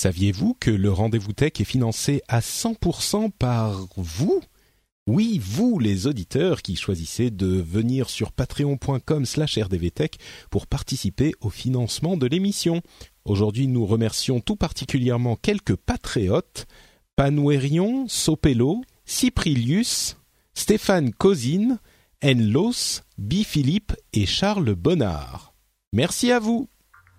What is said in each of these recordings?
Saviez-vous que le rendez-vous tech est financé à 100% par vous? Oui, vous les auditeurs qui choisissez de venir sur patreon.com slash rdvtech pour participer au financement de l'émission. Aujourd'hui, nous remercions tout particulièrement quelques patriotes, Panuerion, Sopello, Cyprilius, Stéphane Cosine, Enlos, B. Philippe et Charles Bonnard. Merci à vous.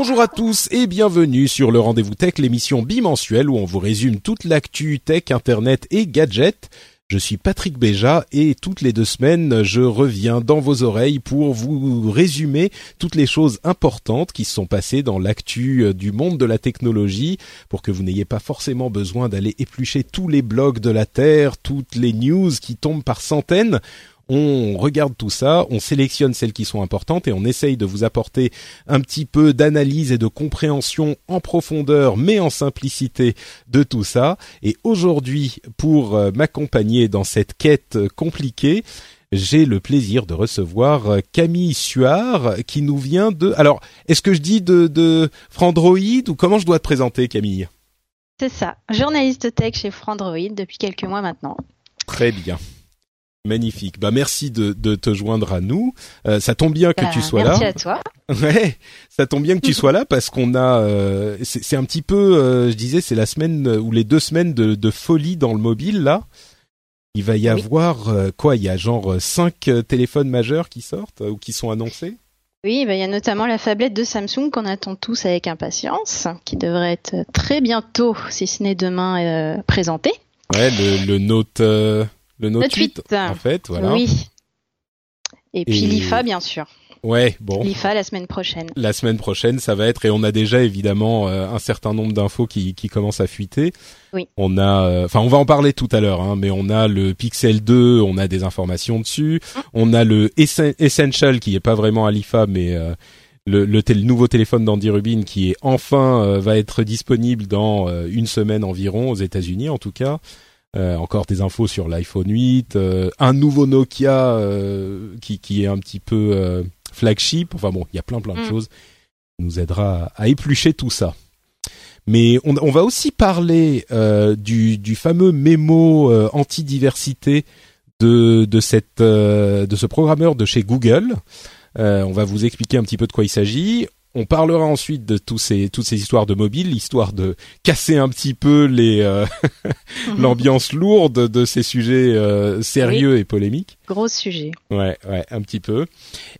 Bonjour à tous et bienvenue sur le Rendez-vous Tech, l'émission bimensuelle où on vous résume toute l'actu tech, internet et gadgets. Je suis Patrick Béja et toutes les deux semaines, je reviens dans vos oreilles pour vous résumer toutes les choses importantes qui se sont passées dans l'actu euh, du monde de la technologie pour que vous n'ayez pas forcément besoin d'aller éplucher tous les blogs de la Terre, toutes les news qui tombent par centaines on regarde tout ça, on sélectionne celles qui sont importantes et on essaye de vous apporter un petit peu d'analyse et de compréhension en profondeur, mais en simplicité de tout ça. Et aujourd'hui, pour euh, m'accompagner dans cette quête compliquée, j'ai le plaisir de recevoir euh, Camille Suard qui nous vient de... Alors, est-ce que je dis de, de Frandroid ou comment je dois te présenter Camille? C'est ça, journaliste tech chez Frandroid depuis quelques mois maintenant. Très bien. Magnifique. Bah merci de, de te joindre à nous. Euh, ça tombe bien que Bah, tu sois merci là. à toi. Ouais, ça tombe bien que tu sois là parce qu'on a. euh, c'est un petit peu, euh, je disais, c'est la semaine ou les deux semaines de, de folie dans le mobile là. Il va y Oui. avoir quoi? Il y a genre cinq téléphones majeurs qui sortent ou qui sont annoncés? Oui, bah, il y a notamment la phablette de Samsung qu'on attend tous avec impatience, qui devrait être très bientôt, si ce n'est demain, présentée. Ouais, le, le Note, le Note Note 8, 8. en fait, voilà. Oui. Et puis Et- l'IFA, bien sûr. Ouais, bon. L'IFA la semaine prochaine. la semaine prochaine, ça va être et on a déjà évidemment euh, un certain nombre d'infos qui, qui commencent à fuiter. Oui. On a, euh, enfin, on va en parler tout à l'heure, hein, mais on a le Pixel 2, on a des informations dessus. On a le Essen- Essential qui est pas vraiment à l'IFA, mais euh, le, le, tél- nouveau téléphone d'Andy Rubin qui est enfin euh, va être disponible dans une semaine environ aux États-Unis en tout cas. Euh, encore des infos sur l'iPhone 8, euh, un nouveau Nokia euh, qui, qui est un petit peu euh, flagship. Enfin bon, il y a plein plein de Mm. choses qui nous aidera à, à éplucher tout ça. Mais on, on va aussi parler euh, du, du fameux mémo euh, anti-diversité de, de, cette, euh, de ce programmeur de chez Google. Euh, on va vous expliquer un petit peu de quoi il s'agit. On parlera ensuite de tous ces, toutes ces histoires de mobile, histoire de casser un petit peu les euh, l'ambiance lourde de ces sujets euh, sérieux et polémiques. Gros sujet. Ouais, ouais, un petit peu.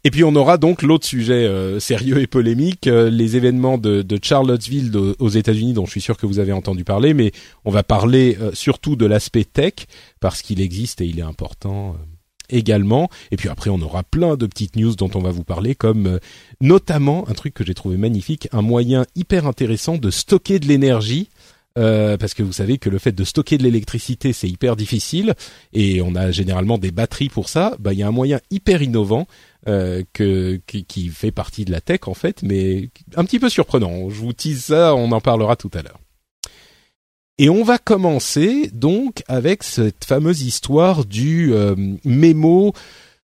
Et puis on aura donc l'autre sujet euh, sérieux et polémique, euh, les événements de, de Charlottesville de- aux États-Unis, dont je suis sûr que vous avez entendu parler, mais on va parler euh, surtout de l'aspect tech parce qu'il existe et il est important euh, également. Et puis après, on aura plein de petites news dont on va vous parler, comme euh, notamment un truc que j'ai trouvé magnifique, un moyen hyper intéressant de stocker de l'énergie. euh, parce que vous savez que le fait de stocker de l'électricité c'est hyper difficile et on a généralement des batteries pour ça. Bah il y a un moyen hyper innovant euh, que qui, qui fait partie de la tech en fait, mais un petit peu surprenant. Je vous tease ça, on en parlera tout à l'heure. Et on va commencer donc avec cette fameuse histoire du euh, mémo.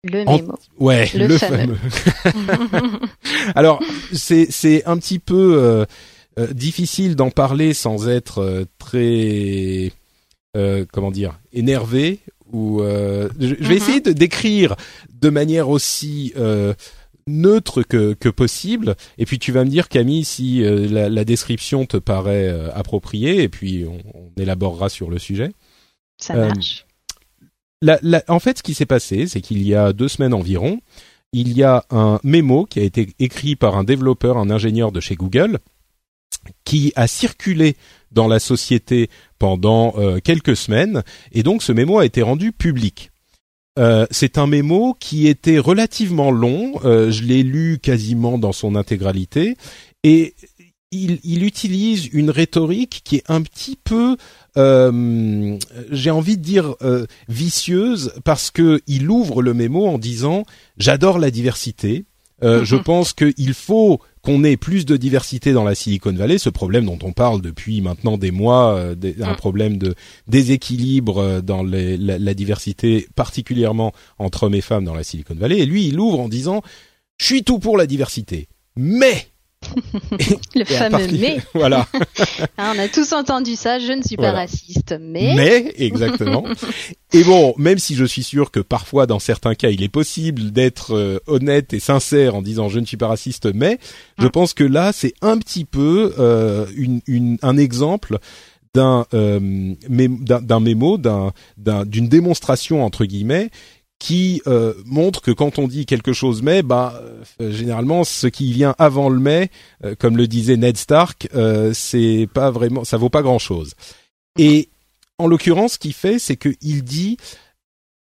Le En- mémo. Ouais, Le le, fameux. fameux. Alors c'est c'est un petit peu euh, euh, difficile d'en parler sans être euh, très euh, comment dire énervé ou euh, je, je vais Mhm. essayer de décrire de manière aussi euh, neutre que, que possible. Et puis tu vas me dire, Camille, si la, la, description te paraît appropriée, et puis on, on, élaborera sur le sujet. Ça marche. La, la, en fait, ce qui s'est passé, c'est qu'il y a deux semaines environ, il y a un mémo qui a été écrit par un développeur, un ingénieur de chez Google, qui a circulé dans la société pendant euh, quelques semaines, et donc ce mémo a été rendu public. Euh, c'est un mémo qui était relativement long, euh, je l'ai lu quasiment dans son intégralité, et il, il, utilise une rhétorique qui est un petit peu, euh, j'ai envie de dire euh, vicieuse, parce que il ouvre le mémo en disant j'adore la diversité. Euh, Je pense qu'il faut qu'on ait plus de diversité dans la Silicon Valley, ce problème dont on parle depuis maintenant des mois, euh, un problème de déséquilibre euh, dans les, la, la, diversité, particulièrement entre hommes et femmes dans la Silicon Valley. Et lui, il ouvre en disant, je suis tout pour la diversité, mais le fameux mais. Voilà. Hein, on a tous entendu ça. Je ne suis pas raciste, mais. Mais exactement. et bon, même si je suis sûr que parfois, dans certains cas, il est possible d'être euh, honnête et sincère en disant je ne suis pas raciste, mais je mm. pense que là, c'est un petit peu euh, une, une, un exemple d'un euh, d'un mémo, d'un d'une démonstration entre guillemets qui euh, montre que quand on dit quelque chose mais, bah euh, généralement ce qui vient avant le mais, euh, comme le disait Ned Stark, c'est pas vraiment, ça vaut pas grand chose. Et en l'occurrence, ce qu'il fait, c'est qu'il dit,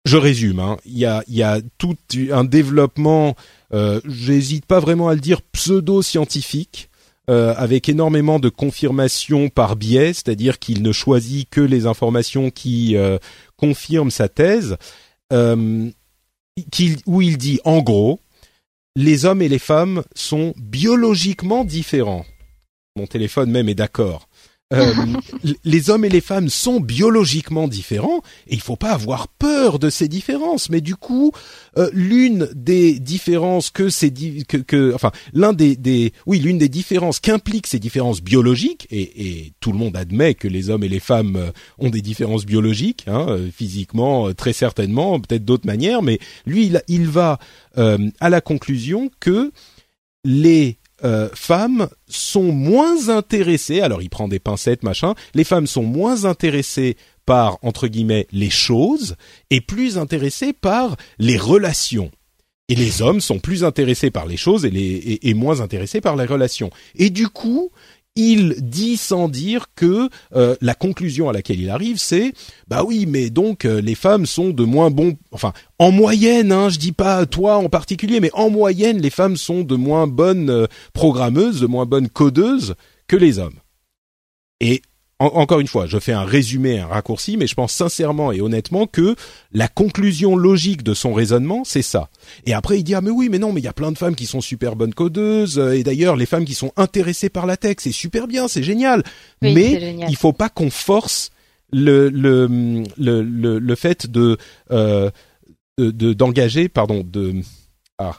je résume, hein, il y a y a tout un développement, j'hésite pas vraiment à le dire pseudo-scientifique. avec énormément de confirmations par biais, c'est-à-dire qu'il ne choisit que les informations qui confirment sa thèse, euh, où il dit en gros, les hommes et les femmes sont biologiquement différents. Mon téléphone même est d'accord. Euh, les hommes et les femmes sont biologiquement différents et il faut pas avoir peur de ces différences. Mais du coup, euh, l'une des différences que c'est que, que, enfin l'un des, des oui l'une des différences qu'impliquent ces différences biologiques et, et, tout le monde admet que les hommes et les femmes euh, ont des différences biologiques, hein, physiquement très certainement, peut-être d'autres manières, mais lui il, il va à la conclusion que les euh, femmes sont moins intéressées, alors il prend des pincettes, machin, les femmes sont moins intéressées par, entre guillemets, les choses et plus intéressées par les relations. Et les hommes sont plus intéressés par les choses et, les, et, et moins intéressés par les relations. Et du coup, il dit sans dire que euh, la conclusion à laquelle il arrive, c'est bah oui, mais donc euh, les femmes sont de moins bons, enfin en moyenne, hein, je dis pas toi en particulier, mais en moyenne, les femmes sont de moins bonnes euh, programmeuses, de moins bonnes codeuses que les hommes. Et encore une fois, je fais un résumé, un raccourci, mais je pense sincèrement et honnêtement que la conclusion logique de son raisonnement, c'est ça. Et après, il dit ah mais oui, mais non, mais il y a plein de femmes qui sont super bonnes codeuses, et d'ailleurs les femmes qui sont intéressées par la tech, c'est super bien, c'est génial. mais génial. il faut pas qu'on force le le, le le le, fait de euh, de d'engager, pardon, de ah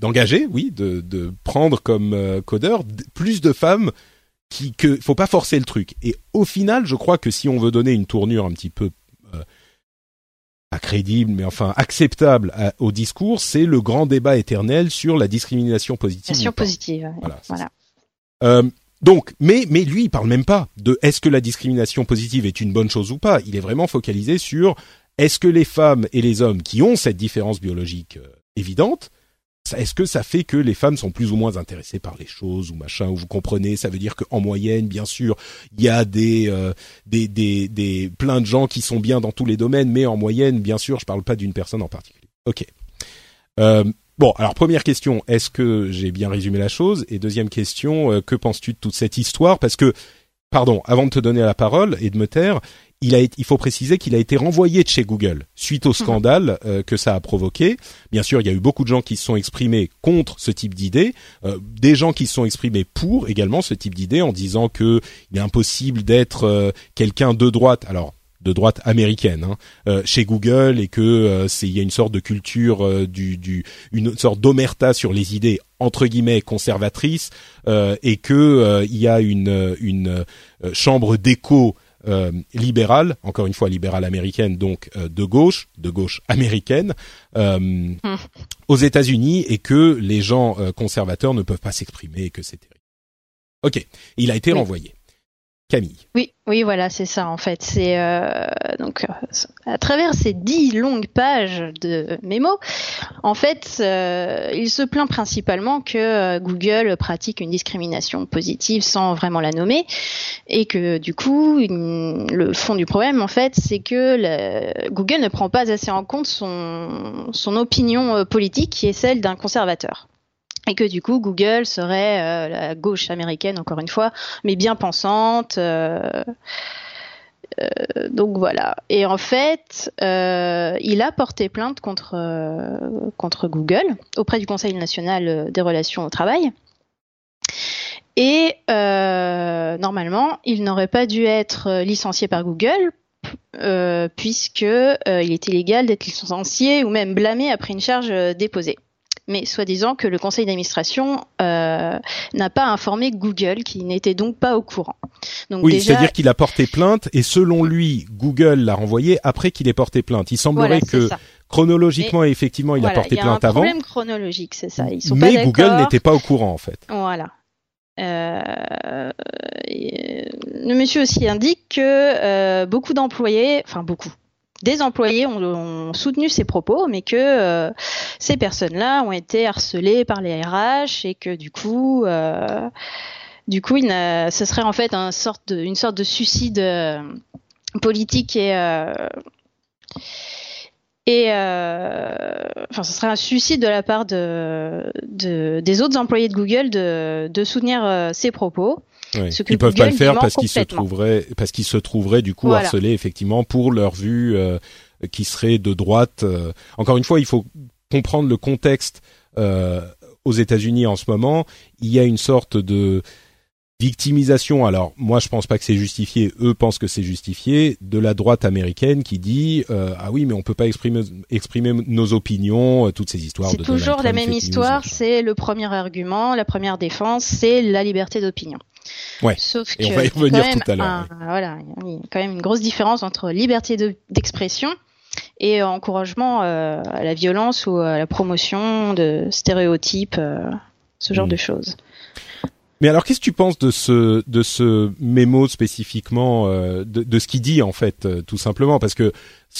d'engager, oui, de de prendre comme euh, codeur plus de femmes qui que faut pas forcer le truc. Et au final, je crois que si on veut donner une tournure un petit peu euh, pas crédible, mais enfin acceptable au discours, c'est le grand débat éternel sur la discrimination positive. Discrimination positive. Voilà. voilà. Euh, donc, mais mais lui, il parle même pas de est-ce que la discrimination positive est une bonne chose ou pas. Il est vraiment focalisé sur est-ce que les femmes et les hommes qui ont cette différence biologique euh, évidente est-ce que ça fait que les femmes sont plus ou moins intéressées par les choses ou machin ou vous comprenez? Ça veut dire qu'en moyenne bien sûr il y a des, euh, des des des plein de gens qui sont bien dans tous les domaines mais en moyenne bien sûr je parle pas d'une personne en particulier. Ok. Euh, bon alors première question est-ce que j'ai bien résumé la chose? Et deuxième question euh, que penses-tu de toute cette histoire? Parce que pardon avant de te donner la parole et de me taire il, a, il faut préciser qu'il a été renvoyé de chez Google suite au mhm. scandale euh, que ça a provoqué. Bien sûr, il y a eu beaucoup de gens qui se sont exprimés contre ce type d'idée, euh, des gens qui se sont exprimés pour également ce type d'idée en disant que il est impossible d'être euh, quelqu'un de droite. Alors de droite américaine hein, chez Google et que c'est il y a une sorte de culture du, du une sorte d'omerta sur les idées entre guillemets conservatrices et que il y a une une chambre d'écho euh, libérale, encore une fois libérale américaine, donc euh, de gauche, de gauche américaine, aux États-Unis, et que les gens conservateurs ne peuvent pas s'exprimer, et que c'est terrible. Ok, il a été renvoyé. Oui, oui, voilà, c'est ça en fait. C'est euh, donc à travers ces dix longues pages de mémo, en fait, euh, il se plaint principalement que euh, Google pratique une discrimination positive sans vraiment la nommer, et que du coup, le fond du problème en fait, c'est que Google ne prend pas assez en compte son son opinion politique qui est celle d'un conservateur et que du coup Google serait euh, la gauche américaine encore une fois, mais bien pensante. Euh, euh, donc voilà. Et en fait, il a porté plainte contre contre Google auprès du Conseil national des relations au travail. Et normalement, il n'aurait pas dû être licencié par Google puisque il est illégal d'être licencié ou même blâmé après une charge déposée mais soi-disant que le conseil d'administration euh, n'a pas informé Google, qui n'était donc pas au courant. Donc oui, c'est-à-dire qu'il a porté plainte et selon lui, Google l'a renvoyé après qu'il ait porté plainte. Il semblerait que chronologiquement, effectivement, il a porté plainte avant. Il y a un problème chronologique, c'est ça. Ils sont mais Google n'était pas au courant en fait. Voilà. Euh, le monsieur aussi indique que euh, beaucoup d'employés, enfin beaucoup, des employés ont, soutenu ces propos, mais que euh, ces personnes-là ont été harcelées par les RH et que du coup, euh, du coup, ce serait en fait une sorte de suicide euh, politique et ce serait un suicide de la part de, des autres employés de Google de soutenir ces propos. Ils peuvent pas le faire parce qu'ils se trouveraient parce qu'ils se trouveraient du coup harcelés effectivement pour leur vue euh, qui serait de droite. Euh. Encore une fois, il faut comprendre le contexte euh, aux États-Unis en ce moment. Il y a une sorte de victimisation. Alors moi, je pense pas que c'est justifié. Eux pensent que c'est justifié de la droite américaine qui dit euh, ah oui, mais on peut pas exprimer exprimer nos opinions, euh, toutes ces histoires. C'est toujours la même histoire. C'est le premier argument, la première défense, c'est la liberté d'opinion. Ouais. Sauf Et on va y revenir tout à l'heure. Voilà, il y a quand même une grosse différence entre liberté d'expression et encouragement euh, à la violence ou à la promotion de stéréotypes, euh, ce genre mm. de choses. Mais alors, qu'est-ce que tu penses de ce de ce mémo spécifiquement, euh, de, de, ce qu'il dit en fait, tout simplement, parce que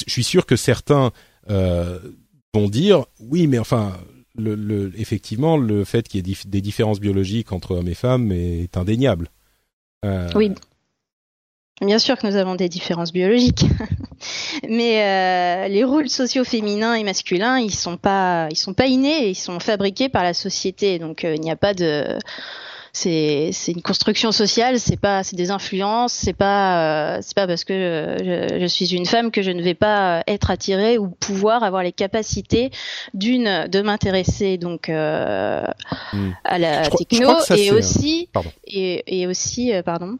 je suis sûr que certains vont dire, oui, mais enfin, effectivement, le fait qu'il y ait des différences biologiques entre hommes et femmes est indéniable. Euh... Oui. Bien sûr que nous avons des différences biologiques, mais euh, les rôles sociaux féminins et masculins, ils sont pas, ils sont pas innés, ils sont fabriqués par la société. Donc euh, il n'y a pas de, c'est une construction sociale, c'est pas c'est des influences, c'est pas euh, c'est pas parce que je, je, suis une femme que je ne vais pas être attirée ou pouvoir avoir les capacités d'une de m'intéresser donc euh, hmm. à la techno et, aussi, et, et aussi pardon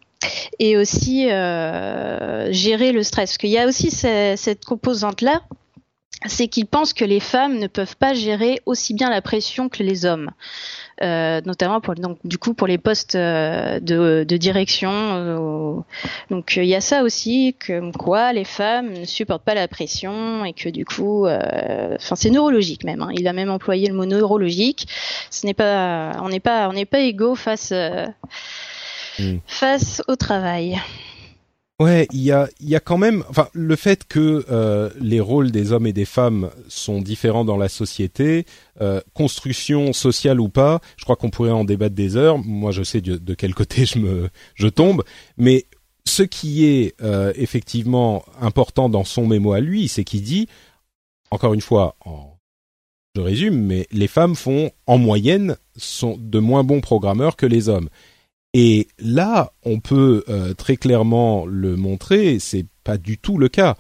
et aussi euh, gérer le stress parce qu'il y a aussi cette composante là c'est qu'ils pensent que les femmes ne peuvent pas gérer aussi bien la pression que les hommes. Euh, notamment pour donc du coup pour les postes euh, de, de direction. Euh, donc il y a ça aussi que quoi les femmes ne supportent pas la pression et que du coup, enfin c'est neurologique même. Hein. Il a même employé le mot neurologique. Ce n'est pas, on n'est pas, on n'est pas égaux face hmm. face au travail. Ouais, il y a, y a quand même, enfin, le fait que euh, les rôles des hommes et des femmes sont différents dans la société, euh, construction sociale ou pas, je crois qu'on pourrait en débattre des heures. Moi, je sais de, quel côté je me, je tombe, mais ce qui est euh, effectivement important dans son mémo à lui, c'est qu'il dit, encore une fois, en, je résume, mais les femmes font en moyenne sont de moins bons programmeurs que les hommes. Et là, on peut euh, très clairement le montrer, c'est pas du tout le cas.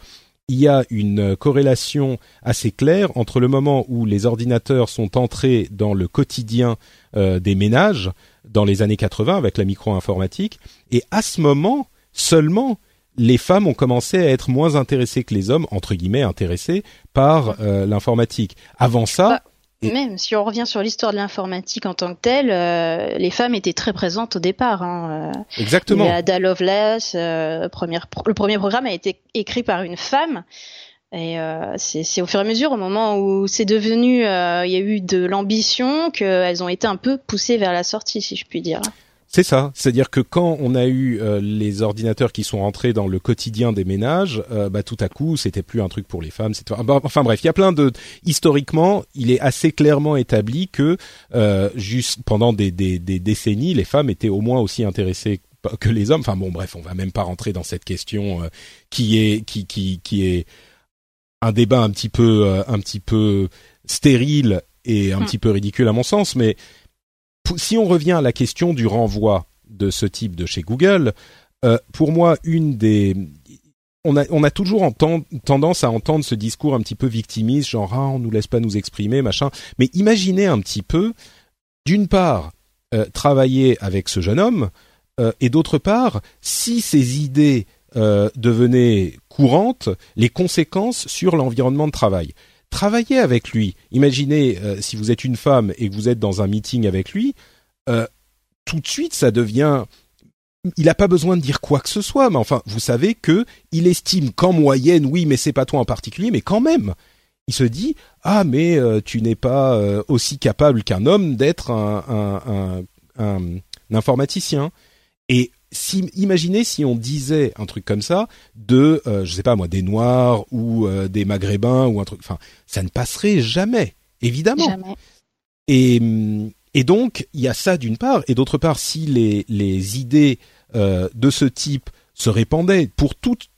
Il y a une corrélation assez claire entre le moment où les ordinateurs sont entrés dans le quotidien euh, des ménages dans les années 80 avec la micro-informatique, et à ce moment seulement, les femmes ont commencé à être moins intéressées que les hommes, entre guillemets intéressées par euh, l'informatique. Avant ça, Même si on revient sur l'histoire de l'informatique en tant que telle, euh, les femmes étaient très présentes au départ. Hein. Euh. Exactement. Ada Lovelace, euh, première, le premier programme a été écrit par une femme. Et euh, c'est au fur et à mesure, au moment où c'est devenu, euh, il y a eu de l'ambition, qu'elles ont été un peu poussées vers la sortie, si je puis dire. C'est ça, c'est-à-dire que quand on a eu euh, les ordinateurs qui sont rentrés dans le quotidien des ménages, euh, bah tout à coup, c'était plus un truc pour les femmes. C'était... Enfin bref, il y a plein de historiquement, il est assez clairement établi que euh, juste pendant des, des, des, décennies, les femmes étaient au moins aussi intéressées que les hommes. Enfin bon, bref, on va même pas rentrer dans cette question qui est qui qui qui est un débat un petit peu un petit peu stérile et un hmm. petit peu ridicule à mon sens, mais si on revient à la question du renvoi de ce type de chez Google, euh, pour moi, une des on a, on a toujours tendance à entendre ce discours un petit peu victimiste, genre ah on nous laisse pas nous exprimer, machin. Mais imaginez un petit peu, d'une part, euh, travailler avec ce jeune homme, euh, et d'autre part, si ces idées devenaient courantes, les conséquences sur l'environnement de travail travaillez avec lui. Imaginez euh, si vous êtes une femme et que vous êtes dans un meeting avec lui, euh, tout de suite ça devient il n'a pas besoin de dire quoi que ce soit, mais enfin, vous savez que il estime qu'en moyenne, oui, mais c'est pas toi en particulier, mais quand même, il se dit ah mais euh, tu n'es pas aussi capable qu'un homme d'être un, un, informaticien. Et si, imaginez si on disait un truc comme ça de, euh, je sais pas moi, des Noirs ou euh, des Maghrébins ou un truc, enfin, ça ne passerait jamais, évidemment. Jamais. Et, et donc, il y a ça d'une part, et d'autre part, si les, les idées euh, de ce type se répandaient pour toutes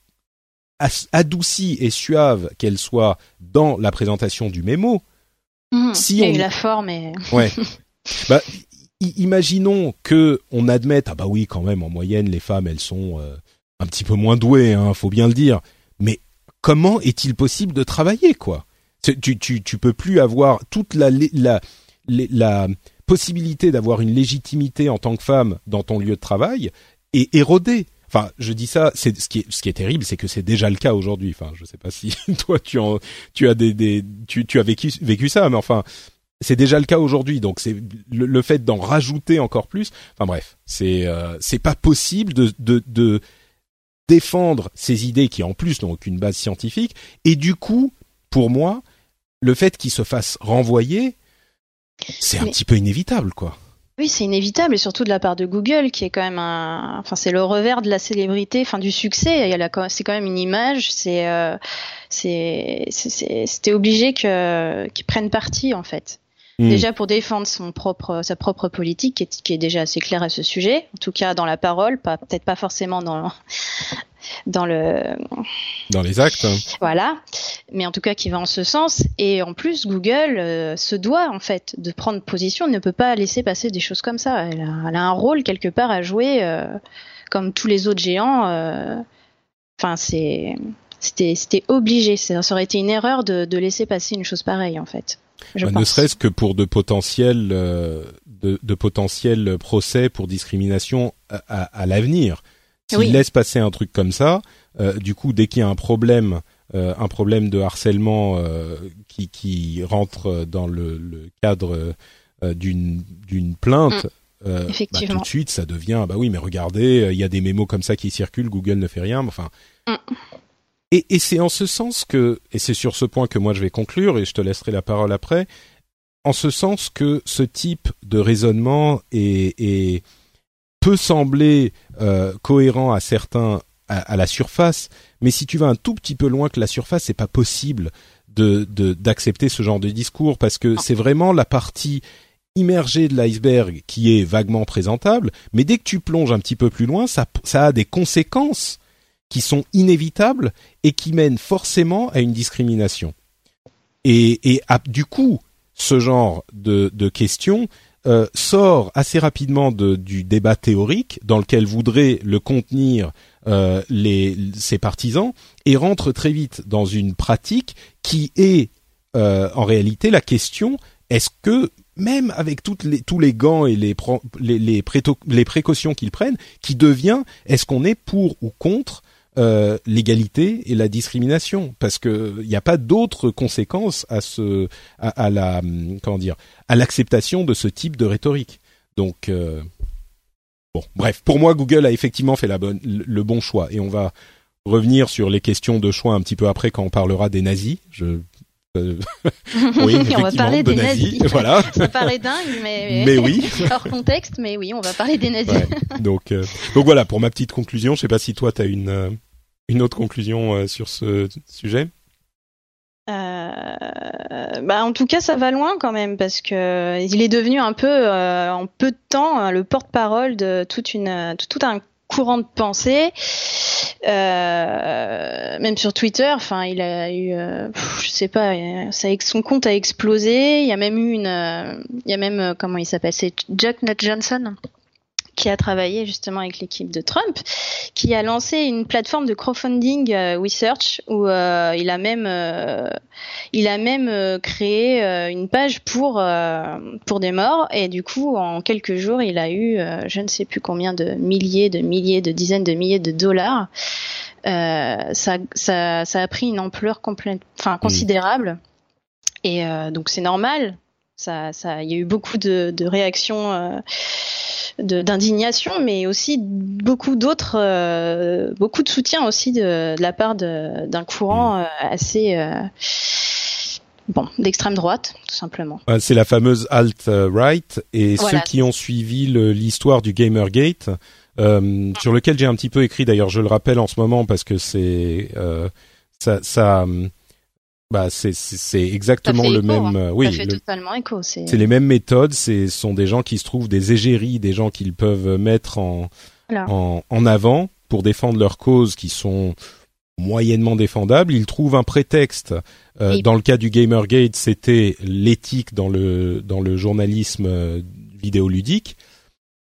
adoucies et suaves qu'elles soient dans la présentation du mémo, mmh, si il y a eu la forme et... ouais. Bah, imaginons que on admette ah bah oui quand même en moyenne les femmes elles sont euh, un petit peu moins douées hein, faut bien le dire. Mais comment est-il possible de travailler quoi? Tu tu peux plus avoir toute la la la, possibilité d'avoir une légitimité en tant que femme dans ton lieu de travail et érodée Enfin, je dis ça, c'est ce qui est ce qui est terrible, c'est que c'est déjà le cas aujourd'hui. Enfin, je sais pas si toi tu en tu as des tu tu as vécu vécu ça, mais enfin, c'est déjà le cas aujourd'hui, donc c'est le, fait d'en rajouter encore plus. Enfin bref, c'est euh, c'est pas possible de, de, de défendre ces idées qui en plus n'ont aucune base scientifique. Et du coup, pour moi, le fait qu'il se fasse renvoyer, c'est un petit peu inévitable, quoi. Oui, c'est inévitable, et surtout de la part de Google, qui est quand même un, enfin, c'est le revers de la célébrité, enfin, du succès. Il y a c'est quand même une image. C'est, euh, c'était obligé qu'ils prennent parti, en fait. Hmm. Déjà pour défendre son propre, sa propre politique, qui est, qui est, déjà assez claire à ce sujet, en tout cas dans la parole, pas peut-être pas forcément dans dans le dans les actes. Voilà, mais en tout cas qui va en ce sens. Et en plus, Google euh, se doit en fait de prendre position, ne peut pas laisser passer des choses comme ça. Elle a, elle a un rôle quelque part à jouer, euh, comme tous les autres géants. Euh, enfin, c'est c'était c'était obligé. Ça aurait été une erreur de, de laisser passer une chose pareille en fait. Ne serait-ce que pour de potentiels euh, de, de, potentiels procès pour discrimination à, à, l'avenir. S'il laisse passer un truc comme ça, euh, du coup, dès qu'il y a un problème, euh, un problème de harcèlement qui, qui rentre dans le, le cadre d'une d'une plainte, mm. bah, tout de suite, ça devient bah oui, mais regardez, il y a des mémos comme ça qui circulent, Google ne fait rien. Enfin, mm. Et, et c'est en ce sens que, et c'est sur ce point que moi je vais conclure, et je te laisserai la parole après, en ce sens que ce type de raisonnement est, est peut sembler euh, cohérent à certains à, la surface, mais si tu vas un tout petit peu loin que la surface, c'est pas possible de d'accepter ce genre de discours parce que c'est vraiment la partie immergée de l'iceberg qui est vaguement présentable, mais dès que tu plonges un petit peu plus loin, ça, ça a des conséquences qui sont inévitables et qui mènent forcément à une discrimination. Et, et du coup, ce genre de, de questions euh, sort assez rapidement de, du débat théorique dans lequel voudraient le contenir euh, les, ses partisans et rentre très vite dans une pratique qui est euh, en réalité la question est-ce que même avec toutes les, tous les gants et les, les, les, les précautions qu'ils prennent, qui devient est-ce qu'on est pour ou contre euh, l'égalité et la discrimination, parce que il n'y a pas d'autres conséquences à ce, à, la, comment dire, à l'acceptation de ce type de rhétorique. Donc euh, bon, bref, pour moi, Google a effectivement fait la bonne, le bon choix, et on va revenir sur les questions de choix un petit peu après quand on parlera des nazis. Je euh, oui, on va parler des nazis. Voilà. Ça paraît dingue, mais, mais oui. hors contexte, mais oui, on va parler des nazis. Donc, euh, donc voilà pour ma petite conclusion. Je sais pas si toi tu as une euh, une autre conclusion sur ce sujet. bah en tout cas ça va loin quand même parce que il est devenu un peu en peu de temps le porte-parole de toute une tout un courant de pensée. Euh, même sur Twitter, enfin, il a eu, euh, je sais pas, son compte a explosé. Il y a même eu une, euh, il y a même comment il s'appelle, c'est Jack Nut Johnson qui a travaillé justement avec l'équipe de Trump, qui a lancé une plateforme de crowdfunding euh, research où euh, il a même euh, il a même créé une page pour pour des morts et du coup en quelques jours il a eu je ne sais plus combien de milliers de milliers de dizaines de milliers de dollars. ça, ça ça a pris une ampleur complète, enfin considérable et donc c'est normal. Ça, ça, il y a eu beaucoup de, de réactions d'indignation, mais aussi beaucoup d'autres, euh, beaucoup de soutien aussi de, la part d'un courant mm. euh, assez euh, bon d'extrême droite, tout simplement. C'est la fameuse alt-right et ceux qui ont suivi l'histoire du Gamergate. Euh, sur lequel j'ai un petit peu écrit d'ailleurs, je le rappelle en ce moment parce que c'est ça, ça bah c'est c'est exactement le même. Hein. Oui, ça fait totalement écho. C'est les mêmes méthodes. C'est sont des gens qui se trouvent des égéries, des gens qu'ils peuvent mettre en, en en avant pour défendre leurs causes qui sont moyennement défendables. Ils trouvent un prétexte. Euh, dans le cas du Gamergate, c'était l'éthique dans le dans le journalisme euh, vidéoludique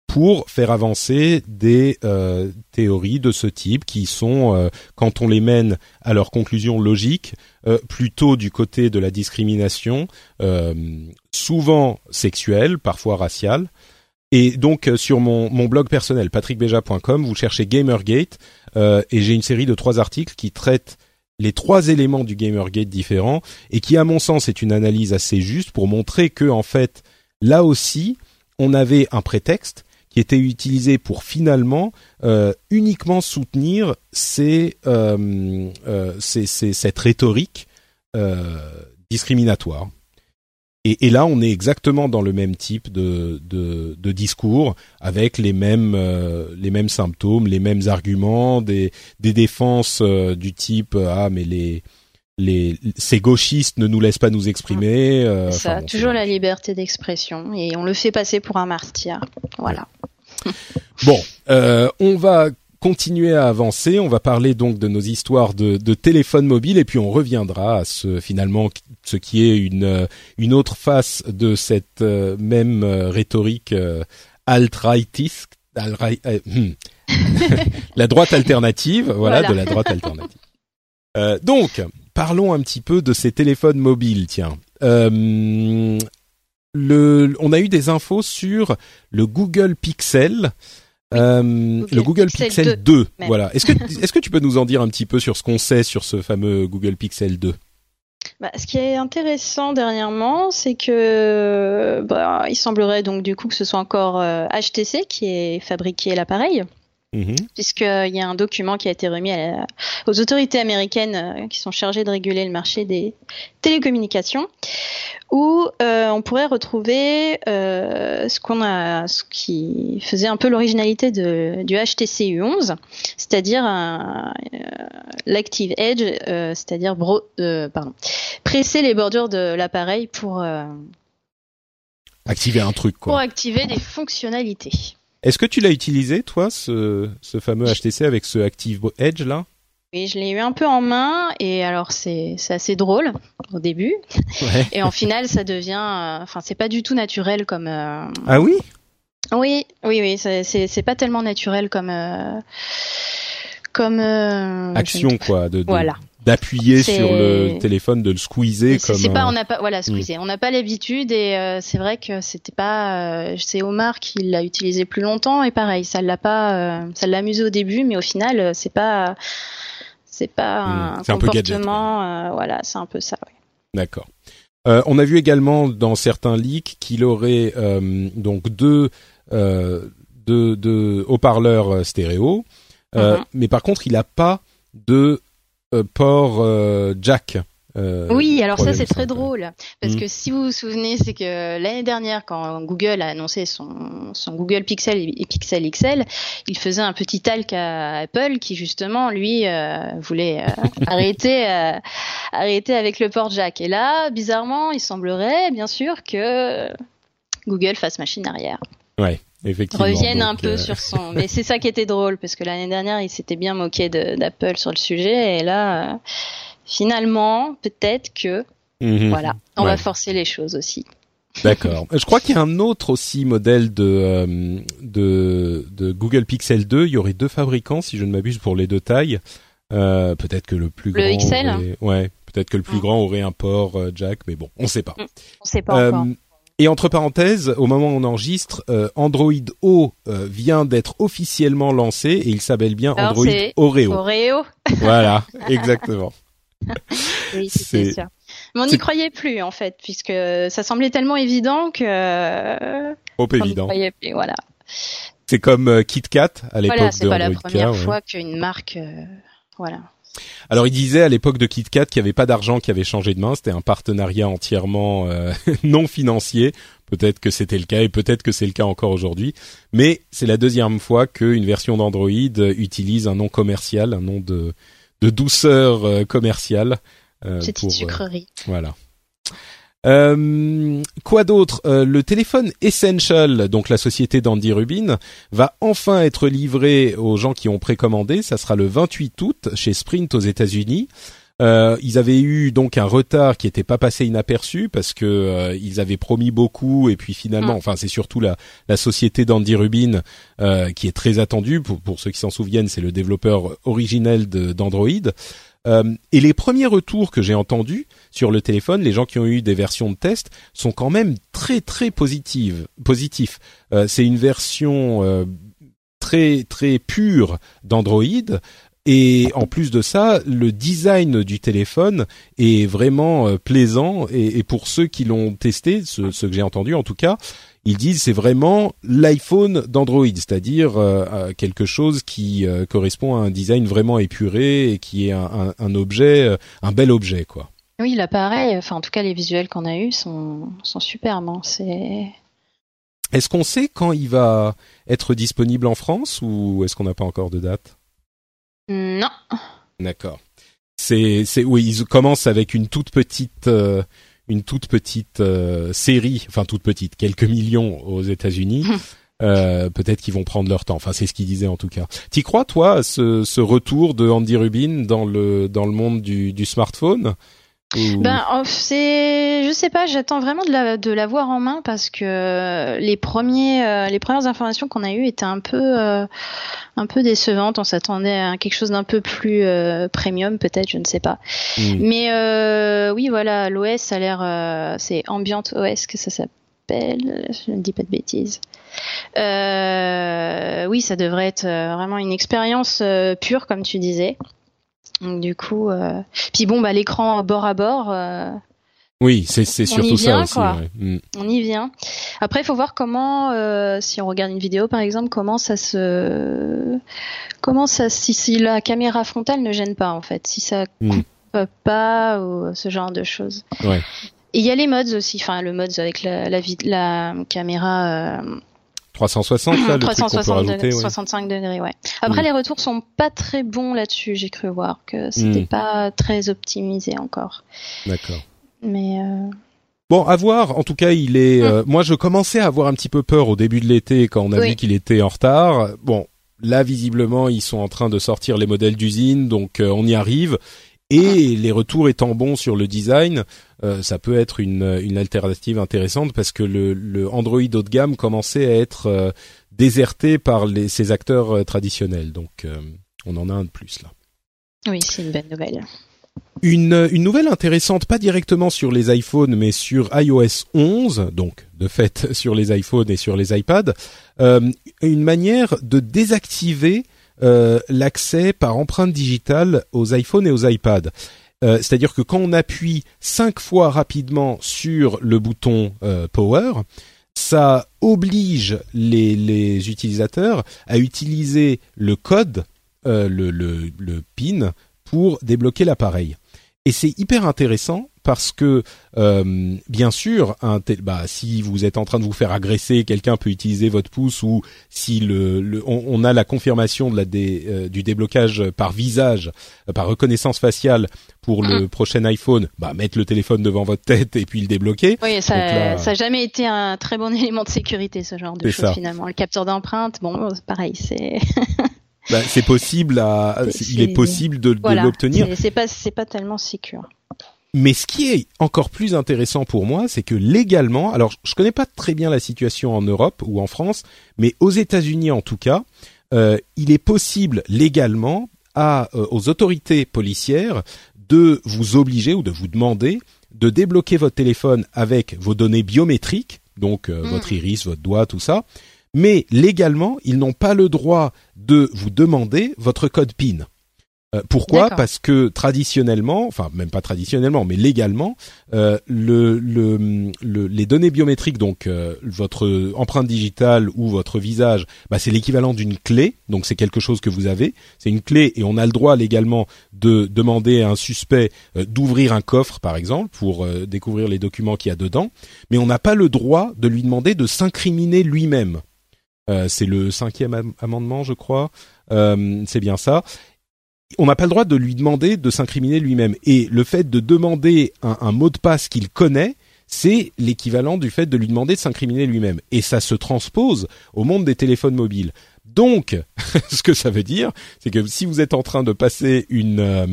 pour faire avancer des euh, théories de ce type qui sont, euh, quand on les mène à leur conclusion logique, euh, plutôt du côté de la discrimination, souvent sexuelle, parfois raciale. Et donc sur mon, mon blog personnel patrickbeja.com, vous cherchez Gamergate et j'ai une série de trois articles qui traitent les trois éléments du Gamergate différents et qui, à mon sens, est une analyse assez juste pour montrer que en fait, là aussi, on avait un prétexte qui était utilisé pour finalement euh, uniquement soutenir euh, euh, cette rhétorique discriminatoire. Et, là, on est exactement dans le même type de, discours, avec les mêmes symptômes, les mêmes arguments, des, des défenses du type ah mais les les, ces gauchistes ne nous laissent pas nous exprimer. Euh, ça, toujours la liberté d'expression et on le fait passer pour un martyr. Voilà. bon, euh, on va continuer à avancer. On va parler donc de nos histoires de, de téléphone mobile et puis on reviendra à ce finalement ce qui est une une autre face de cette euh, même euh, rhétorique alt-rightiste, hmm. la droite alternative, voilà, de la droite alternative. donc, parlons un petit peu de ces téléphones mobiles. Tiens, euh, le, on a eu des infos sur le Google Pixel. Euh, le Google Pixel, 2, voilà. Est-ce que est-ce que tu peux nous en dire un petit peu sur ce qu'on sait sur ce fameux Google Pixel 2 bah, ce qui est intéressant dernièrement, c'est que bah, il semblerait donc du coup que ce soit encore HTC euh, qui ait fabriqué l'appareil. Mhm. Puisqu'il y a un document qui a été remis aux autorités américaines euh, qui sont chargées de réguler le marché des télécommunications, où euh, on pourrait retrouver euh, ce qu'on a, ce qui faisait un peu l'originalité du HTC U11, c'est-à-dire l'Active Edge, c'est-à-dire pardon, presser les bordures de l'appareil pour activer un truc, quoi. Pour activer des fonctionnalités. Est-ce que tu l'as utilisé, toi, ce, ce fameux HTC avec ce Active Edge là? Oui, je l'ai eu un peu en main et alors c'est assez drôle au début ouais. et en final ça devient, euh, enfin c'est pas du tout naturel comme. Euh, ah oui? Oui, oui, oui, c'est pas tellement naturel comme euh, comme action quoi. De, de, voilà d'appuyer sur le téléphone, de le squeezer comme. C'est pas, on n'a pas, voilà, squeezer. On n'a pas l'habitude et euh, c'est vrai que c'était pas. Euh, c'est Omar qui l'a utilisé plus longtemps et pareil, ça l'a pas, euh, ça l'a amusé au début, mais au final, c'est pas, C'est pas Hmm, un c'est un peu gadget, comportement. voilà, c'est un peu ça. ouais. D'accord. On a vu également dans certains leaks qu'il aurait donc deux, deux, deux haut-parleurs stéréo, Mhm. mais par contre il n'a pas de port euh, jack. euh, Oui, alors ça c'est très drôle parce Mm. que si vous vous souvenez, c'est que l'année dernière, quand Google a annoncé son, son Google Pixel et Pixel XL, il faisait un petit talc à Apple qui justement lui euh, voulait euh, arrêter euh, arrêter avec le port jack. Et là, bizarrement, il semblerait bien sûr que Google fasse machine arrière, Effectivement. revienne un peu euh, sur son. Mais c'est ça qui était drôle parce que l'année dernière, il s'était bien moqué d'Apple sur le sujet et là. euh, Finalement, peut-être que mhm. voilà, on Ouais. va forcer les choses aussi. D'accord. Je crois qu'il y a un autre aussi modèle de, euh, de de Google Pixel 2. Il y aurait deux fabricants, si je ne m'abuse, pour les deux tailles. Peut-être que le plus Le grand. XL? aurait- Ouais. Peut-être que le plus Mm. grand aurait un port jack, mais bon, on sait pas. On sait pas encore. Et entre parenthèses, au moment où on enregistre, euh, Android O euh, vient d'être officiellement lancé et il s'appelle bien Alors, Android c'est Oreo. Oreo, voilà, exactement. oui, C'est- c'est sûr. Mais on c'est- n'y croyait plus en fait, puisque ça semblait tellement évident que euh, Trop on n'y évident. croyait plus. Voilà, C'est comme euh, KitKat à l'époque voilà, c'est de pas la Android K, première ouais. fois qu'une marque, euh, voilà. Alors il disait à l'époque de KitKat qu'il n'y avait pas d'argent qui avait changé de main, c'était un partenariat entièrement euh, non financier. Peut-être que c'était le cas et peut-être que c'est le cas encore aujourd'hui. Mais c'est la deuxième fois qu'une version d'Android utilise un nom commercial, un nom de, de douceur euh, commerciale. euh, Petite pour, euh, sucrerie. Voilà. Euh, quoi d'autre? Euh, Le téléphone Essential, donc la société d'Andy Rubin, va enfin être livré aux gens qui ont précommandé. Ça sera le 28 août chez Sprint aux États-Unis. Euh, ils avaient eu donc un retard qui n'était pas passé inaperçu parce que euh, ils avaient promis beaucoup et puis finalement, Mm. enfin c'est surtout la, la société d'Andy Rubin euh, qui est très attendue. Pour, pour ceux qui s'en souviennent, c'est le développeur originel d'Android. Euh, et les premiers retours que j'ai entendus sur le téléphone, les gens qui ont eu des versions de test sont quand même très très. Positifs. Euh, c'est une version euh, très très pure d'Android. Et en plus de ça, le design du téléphone est vraiment plaisant. Et, pour ceux qui l'ont testé, ceux que j'ai entendus en tout cas, ils disent c'est vraiment l'iPhone d'Android, c'est-à-dire euh, euh, quelque chose qui euh, correspond à un design vraiment épuré et qui est un, un- un objet, un bel objet quoi. Oui, l'appareil, enfin en tout cas les visuels qu'on a eus sont, sont superbes. hein. C'est Est-ce qu'on sait quand il va être disponible en France ou est-ce qu'on n'a pas encore de date? Non, D'accord. C'est c'est oui, ils commencent avec une toute petite euh, une toute petite euh, série, enfin toute petite, quelques millions aux États-Unis. Euh, peut-être qu'ils vont prendre leur temps. Enfin, c'est ce qu'ils disaient en tout cas. T'y crois toi à ce, ce retour de Andy Rubin dans le dans le monde du, du smartphone? Ben, c'est, je sais pas, j'attends vraiment de la, de l'avoir en main parce que les premiers, euh, les premières informations qu'on a eues étaient un peu, euh, un peu décevantes. On s'attendait à quelque chose d'un peu plus euh, premium, peut-être, je ne sais pas. Hmm. Mais euh, oui, voilà, l'OS a l'air, euh, c'est Ambient OS que ça s'appelle. Je ne dis pas de bêtises. Euh, oui, ça devrait être euh, vraiment une expérience euh, pure, comme tu disais. Donc, du coup, euh... puis bon, bah l'écran bord à bord. euh, Oui, c'est surtout vient, ça aussi. ouais. Hmm. on y vient. Après, il faut voir comment, euh, si on regarde une vidéo par exemple, comment ça se, comment ça, si, si la caméra frontale ne gêne pas en fait, si ça Hmm. coupe pas ou ce genre de choses. Ouais. Et il y a les mods aussi, enfin le mods avec la, la, la caméra 360 là, le truc qu'on peut 360 rajouter. degrés, ouais. 65 degrés, ouais. Après, Mm. les retours sont pas très bons là-dessus, j'ai cru voir que c'était Mm. pas très optimisé encore. D'accord. Mais euh, Bon, à voir. En tout cas, il est. euh, moi, je commençais à avoir un petit peu peur au début de l'été quand on a Oui. vu qu'il était en retard. Bon, là, visiblement, ils sont en train de sortir les modèles d'usine, donc euh, on y arrive. Et les retours étant bons sur le design, euh, ça peut être une, une alternative intéressante parce que le, le Android haut de gamme commençait à être euh, déserté par les, ses acteurs euh, traditionnels. Donc, euh, on en a un de plus là. oui, c'est une bonne nouvelle. Une, une nouvelle intéressante, pas directement sur les iPhones, mais sur iOS 11, donc de fait sur les iPhones et sur les iPads, euh, une manière de désactiver l'accès par empreinte digitale aux iPhones et aux iPads. C'est-à-dire que quand on appuie cinq fois rapidement sur le bouton Power, ça oblige les, utilisateurs à utiliser le code, le PIN, pour débloquer l'appareil. Et c'est hyper intéressant parce que euh, bien sûr, un bah, si vous êtes en train de vous faire agresser, quelqu'un peut utiliser votre pouce ou si le, on, a la confirmation de la euh, du déblocage par visage, euh, par reconnaissance faciale pour le mm. prochain iPhone, bah mettre le téléphone devant votre tête et puis le débloquer. Oui, ça, ça a jamais été un très bon élément de sécurité ce genre de choses finalement. Le capteur d'empreinte, bon, pareil, c'est. bah, c'est possible à, il est possible de, de l'obtenir. C'est pas, c'est pas tellement sécure. Mais ce qui est encore plus intéressant pour moi, c'est que légalement, alors je connais pas très bien la situation en Europe ou en France, mais aux États-Unis en tout cas, euh, il est possible légalement à, euh, aux autorités policières de vous obliger ou de vous demander de débloquer votre téléphone avec vos données biométriques, donc euh, hmm. votre iris, votre doigt, tout ça. Mais légalement, ils n'ont pas le droit de vous demander votre code PIN. Euh, pourquoi? Parce que traditionnellement, enfin même pas traditionnellement, mais légalement, euh, le, le, les données biométriques, donc euh, votre empreinte digitale ou votre visage, bah, c'est l'équivalent d'une clé. Donc c'est quelque chose que vous avez. C'est une clé et on a le droit légalement de demander à un suspect d'ouvrir un coffre, par exemple, pour découvrir les documents qu'il y a dedans. Mais on n'a pas le droit de lui demander de s'incriminer lui-même. c'est le cinquième amendement, je crois. c'est bien ça on n'a pas le droit de lui demander de s'incriminer lui-même. Et le fait de demander un, mot de passe qu'il connaît, c'est l'équivalent du fait de lui demander de s'incriminer lui-même. Et ça se transpose au monde des téléphones mobiles. Donc, ce que ça veut dire, c'est que si vous êtes en train de passer une euh,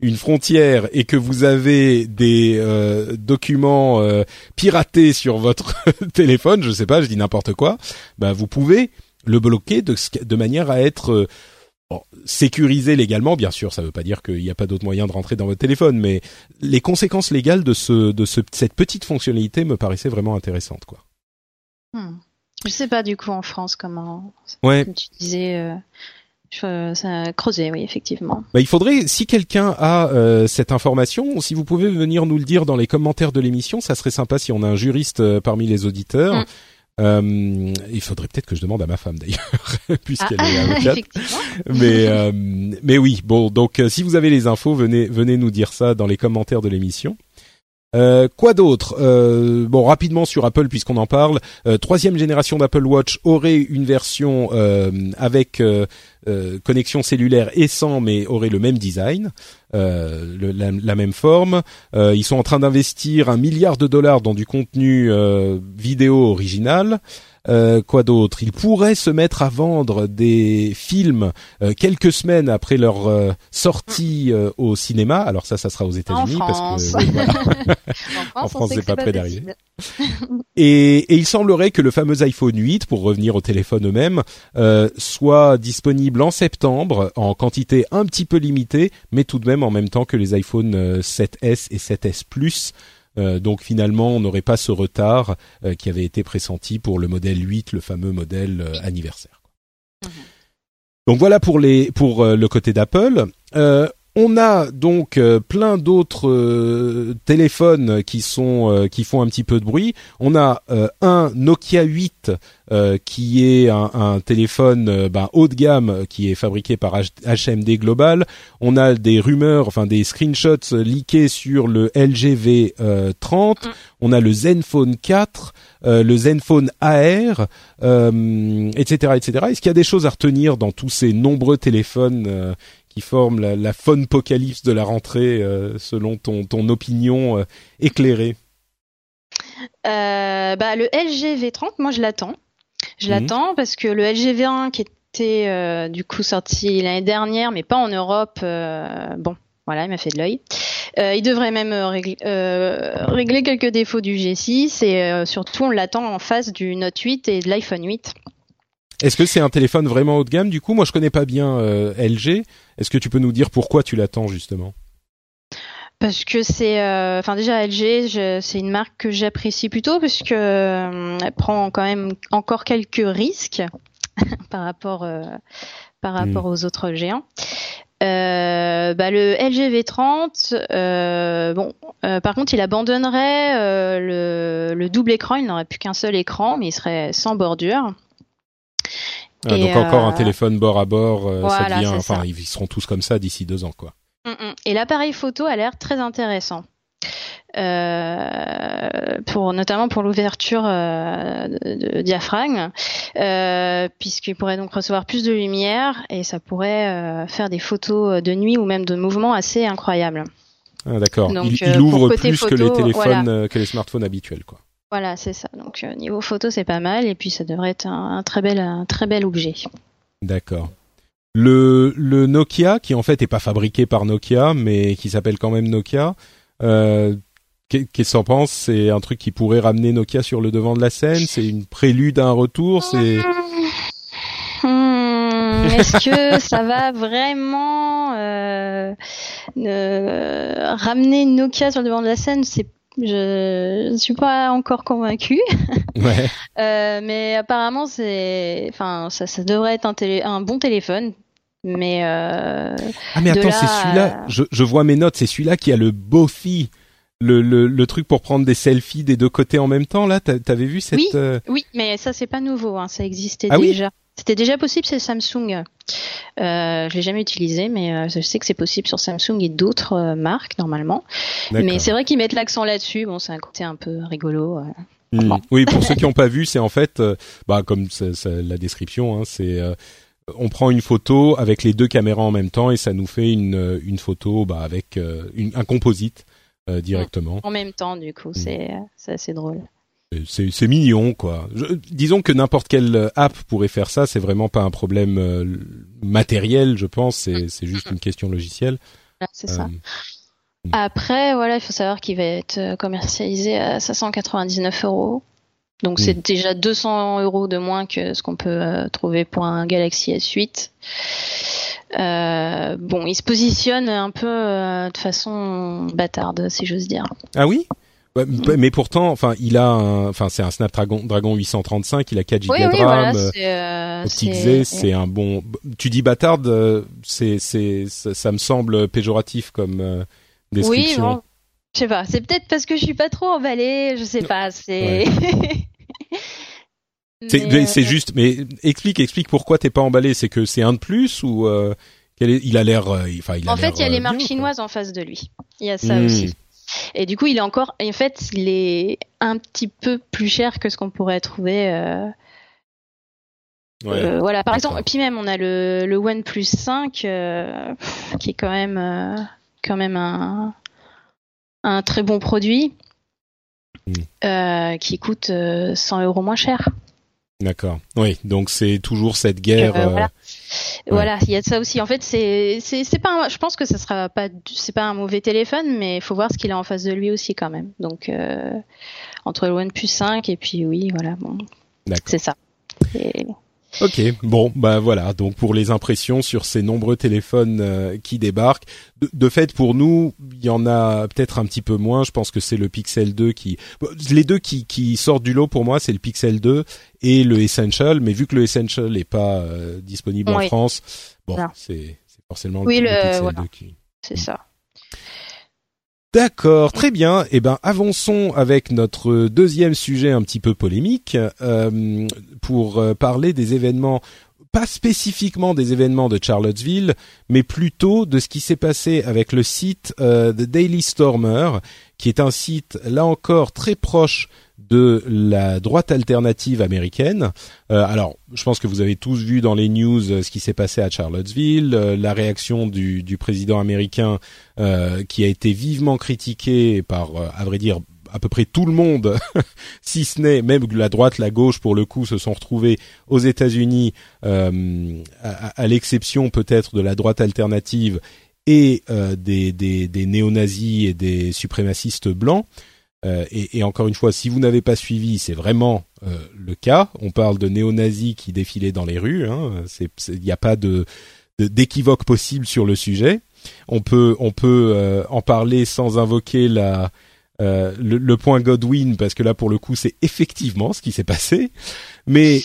une frontière et que vous avez des euh, documents euh, piratés sur votre téléphone, je sais pas, je dis n'importe quoi, ben vous pouvez le bloquer de, de manière à être sécurisé légalement, bien sûr, ça ne veut pas dire qu'il n'y a pas d'autre moyen de rentrer dans votre téléphone, mais les conséquences légales de, ce, de ce, cette petite fonctionnalité me paraissaient vraiment intéressantes, quoi. Hmm. Je sais pas du coup en France comment. Ouais. Comme tu disais. Euh, ça a creusé, oui, effectivement. Bah, il faudrait, si quelqu'un a euh, cette information, si vous pouvez venir nous le dire dans les commentaires de l'émission, ça serait sympa si on a un juriste euh, parmi les auditeurs. Hmm. Euh, il faudrait peut-être que je demande à ma femme d'ailleurs, puisqu'elle ah, est avocate. mais euh, mais oui, bon, donc euh, si vous avez les infos, venez venez nous dire ça dans les commentaires de l'émission. Euh, quoi d'autre? Euh, Bon, rapidement sur Apple puisqu'on en parle. Euh, troisième génération d'Apple Watch aurait une version avec connexion cellulaire et sans, mais aurait le même design, la, même forme. ils sont en train d'investir un milliard de dollars dans du contenu vidéo original. Euh, quoi d'autre? Il pourrait se mettre à vendre des films euh, quelques semaines après leur euh, sortie au cinéma. Alors ça, ça sera aux États-Unis parce que en France, c'est pas, près d'arriver. et, et, il semblerait que le fameux iPhone 8, pour revenir au téléphone eux-mêmes, soit disponible en septembre en quantité un petit peu limitée, mais tout de même en même temps que les iPhone 7s et 7s Plus. Euh, donc finalement, on n'aurait pas ce retard euh, qui avait été pressenti pour le modèle 8, le fameux modèle euh, anniversaire. Mhm. Donc voilà pour les pour le côté d'Apple. On a donc euh, plein d'autres euh, téléphones qui sont euh, qui font un petit peu de bruit. On a un Nokia 8 qui est un, téléphone ben, haut de gamme qui est fabriqué par HMD Global. On a des rumeurs, enfin des screenshots leakés sur le LG V30. On a le Zenfone 4, le Zenfone AR, etc., etc. Est-ce qu'il y a des choses à retenir dans tous ces nombreux téléphones qui forment la, la apocalypse de la rentrée euh, selon ton, ton opinion euh, éclairée euh, bah, Le LG V30, moi je l'attends. Je mhm. l'attends parce que le LG V1 qui était du coup sorti l'année dernière, mais pas en Europe, bon, voilà, il m'a fait de l'œil. il devrait même régler, régler, quelques défauts du G6 et surtout on l'attend en face du Note 8 et de l'iPhone 8. Est-ce que c'est un téléphone vraiment haut de gamme Du coup, moi je connais pas bien euh, LG. Est-ce que tu peux nous dire pourquoi tu l'attends justement? Parce que c'est, euh, enfin déjà LG, c'est une marque que j'apprécie plutôt parce que euh, elle prend quand même encore quelques risques par rapport par rapport aux autres géants. Euh, bah, le LG V30, euh, bon, euh, par contre, il abandonnerait le, le, double écran. Il n'aurait plus qu'un seul écran, mais il serait sans bordure. Ah, donc encore un téléphone bord à bord. ça devient, enfin, ils seront tous comme ça d'ici deux ans, quoi. Mm, mm. Et l'appareil photo a l'air très intéressant. Euh, pour notamment pour l'ouverture euh, de, diaphragme, euh, puisqu'il pourrait donc recevoir plus de lumière et ça pourrait faire des photos de nuit ou même de mouvement assez incroyables. Ah, D'accord. Il, ouvre plus que les téléphones, que les smartphones habituels, quoi. Voilà, c'est ça. Donc niveau photo, c'est pas mal. Et puis ça devrait être un, très bel, un très bel objet. D'accord. Le, le Nokia, qui en fait est pas fabriqué par Nokia, mais qui s'appelle quand même Nokia, euh, Qu'est-ce qu'on pense C'est un truc qui pourrait ramener Nokia sur le devant de la scène? C'est une prélude à un retour? C'est hmm, Est-ce que ça va vraiment euh, ramener Nokia sur le devant de la scène? C'est je ne suis pas encore convaincue. Ouais. euh, mais apparemment, c'est, enfin, ça, ça devrait être un, télé... un bon téléphone. Mais euh, ah mais attends, c'est celui-là. Je, je vois mes notes. C'est celui-là qui a le Bofi le, le, le, truc pour prendre des selfies des deux côtés en même temps là t'avais vu cette oui, euh, oui mais ça c'est pas nouveau hein, ça existait ah déjà c'était déjà possible c'est Samsung. Euh, je l'ai jamais utilisé mais euh, je sais que c'est possible sur Samsung et d'autres euh, marques normalement. Mais c'est vrai qu'ils mettent l'accent là-dessus. Bon c'est un côté un peu rigolo hmm. oui pour ceux qui n'ont pas vu c'est en fait bah comme la description hein, c'est on prend une photo avec les deux caméras en même temps et ça nous fait une, une photo bah, avec une, un composite euh, directement. En même temps, du coup, c'est c'est assez drôle. C'est mignon, quoi. disons que n'importe quelle app pourrait faire ça. C'est vraiment pas un problème euh, matériel, je pense. C'est c'est juste une question logicielle. C'est ça. Euh, Après, voilà, il faut savoir qu'il va être commercialisé à 599 euros. Donc c'est déjà 200 euros de moins que ce qu'on peut trouver pour un Galaxy S8. Euh, bon, il se positionne un peu euh, de façon bâtarde, si j'ose dire. Ah oui? Mais pourtant, enfin, il a, enfin, c'est un Snapdragon Dragon 835, il a 4 Go de RAM, euh, c'est un bon. Tu dis bâtarde, c'est, c'est, ça, me semble péjoratif comme description. Oui, bon, je sais pas. C'est peut-être parce que je suis pas trop emballée, je sais pas. C'est. C'est euh, juste, mais explique, explique pourquoi t'es pas emballé. C'est que c'est un de plus ou euh, il a l'air, euh, enfin il a En fait, il y a les marques chinoises en face de lui. Il y a ça hmm. aussi. Et du coup, il est encore, en fait, il est un petit peu plus cher que ce qu'on pourrait trouver. voilà, par exemple, puis même on a le, le OnePlus 5 qui est quand même, quand même un, un très bon produit hmm. qui coûte 100 euros moins cher. D'accord. Oui, donc c'est toujours cette guerre. Euh, voilà. voilà. il y a de ça aussi. En fait, c'est c'est pas. je pense que ça sera pas c'est pas un mauvais téléphone, mais il faut voir ce qu'il a en face de lui aussi quand même. Donc euh, entre le OnePlus 5 et puis oui, voilà. Bon, c'est ça. Et... Ok, bon, bah voilà. Donc pour les impressions sur ces nombreux téléphones euh, qui débarquent, de, fait pour nous, il y en a peut-être un petit peu moins. Je pense que c'est le Pixel 2 qui, les deux qui, qui sortent du lot pour moi, c'est le Pixel 2 et le Essential. Mais vu que le Essential n'est pas euh, disponible en France, bon, c'est forcément le, Pixel 2 qui. C'est ça. D'accord, très bien. Eh ben, avançons avec notre deuxième sujet un petit peu polémique euh, pour euh, parler des événements, pas spécifiquement des événements de Charlottesville, mais plutôt de ce qui s'est passé avec le site euh, The Daily Stormer, qui est un site là encore très proche de la droite alternative américaine. Euh, alors, je pense que vous avez tous vu dans les news euh, ce qui s'est passé à Charlottesville, euh, la réaction du, du président américain qui a été vivement critiqué par, à vrai dire, à peu près tout le monde, si ce n'est même la droite, la gauche, pour le coup, se sont retrouvés aux États-Unis, à, à l'exception peut-être de la droite alternative et des, des, des néo-nazis et des suprémacistes blancs. Euh, et, et, encore une fois, si vous n'avez pas suivi, c'est vraiment euh, le cas. On parle de néo-nazis qui défilaient dans les rues. Hein. Il n'y a pas de d'équivoque possible sur le sujet. On peut on peut euh, en parler sans invoquer la le, le, point Godwin parce que là pour le coup c'est effectivement ce qui s'est passé. Mais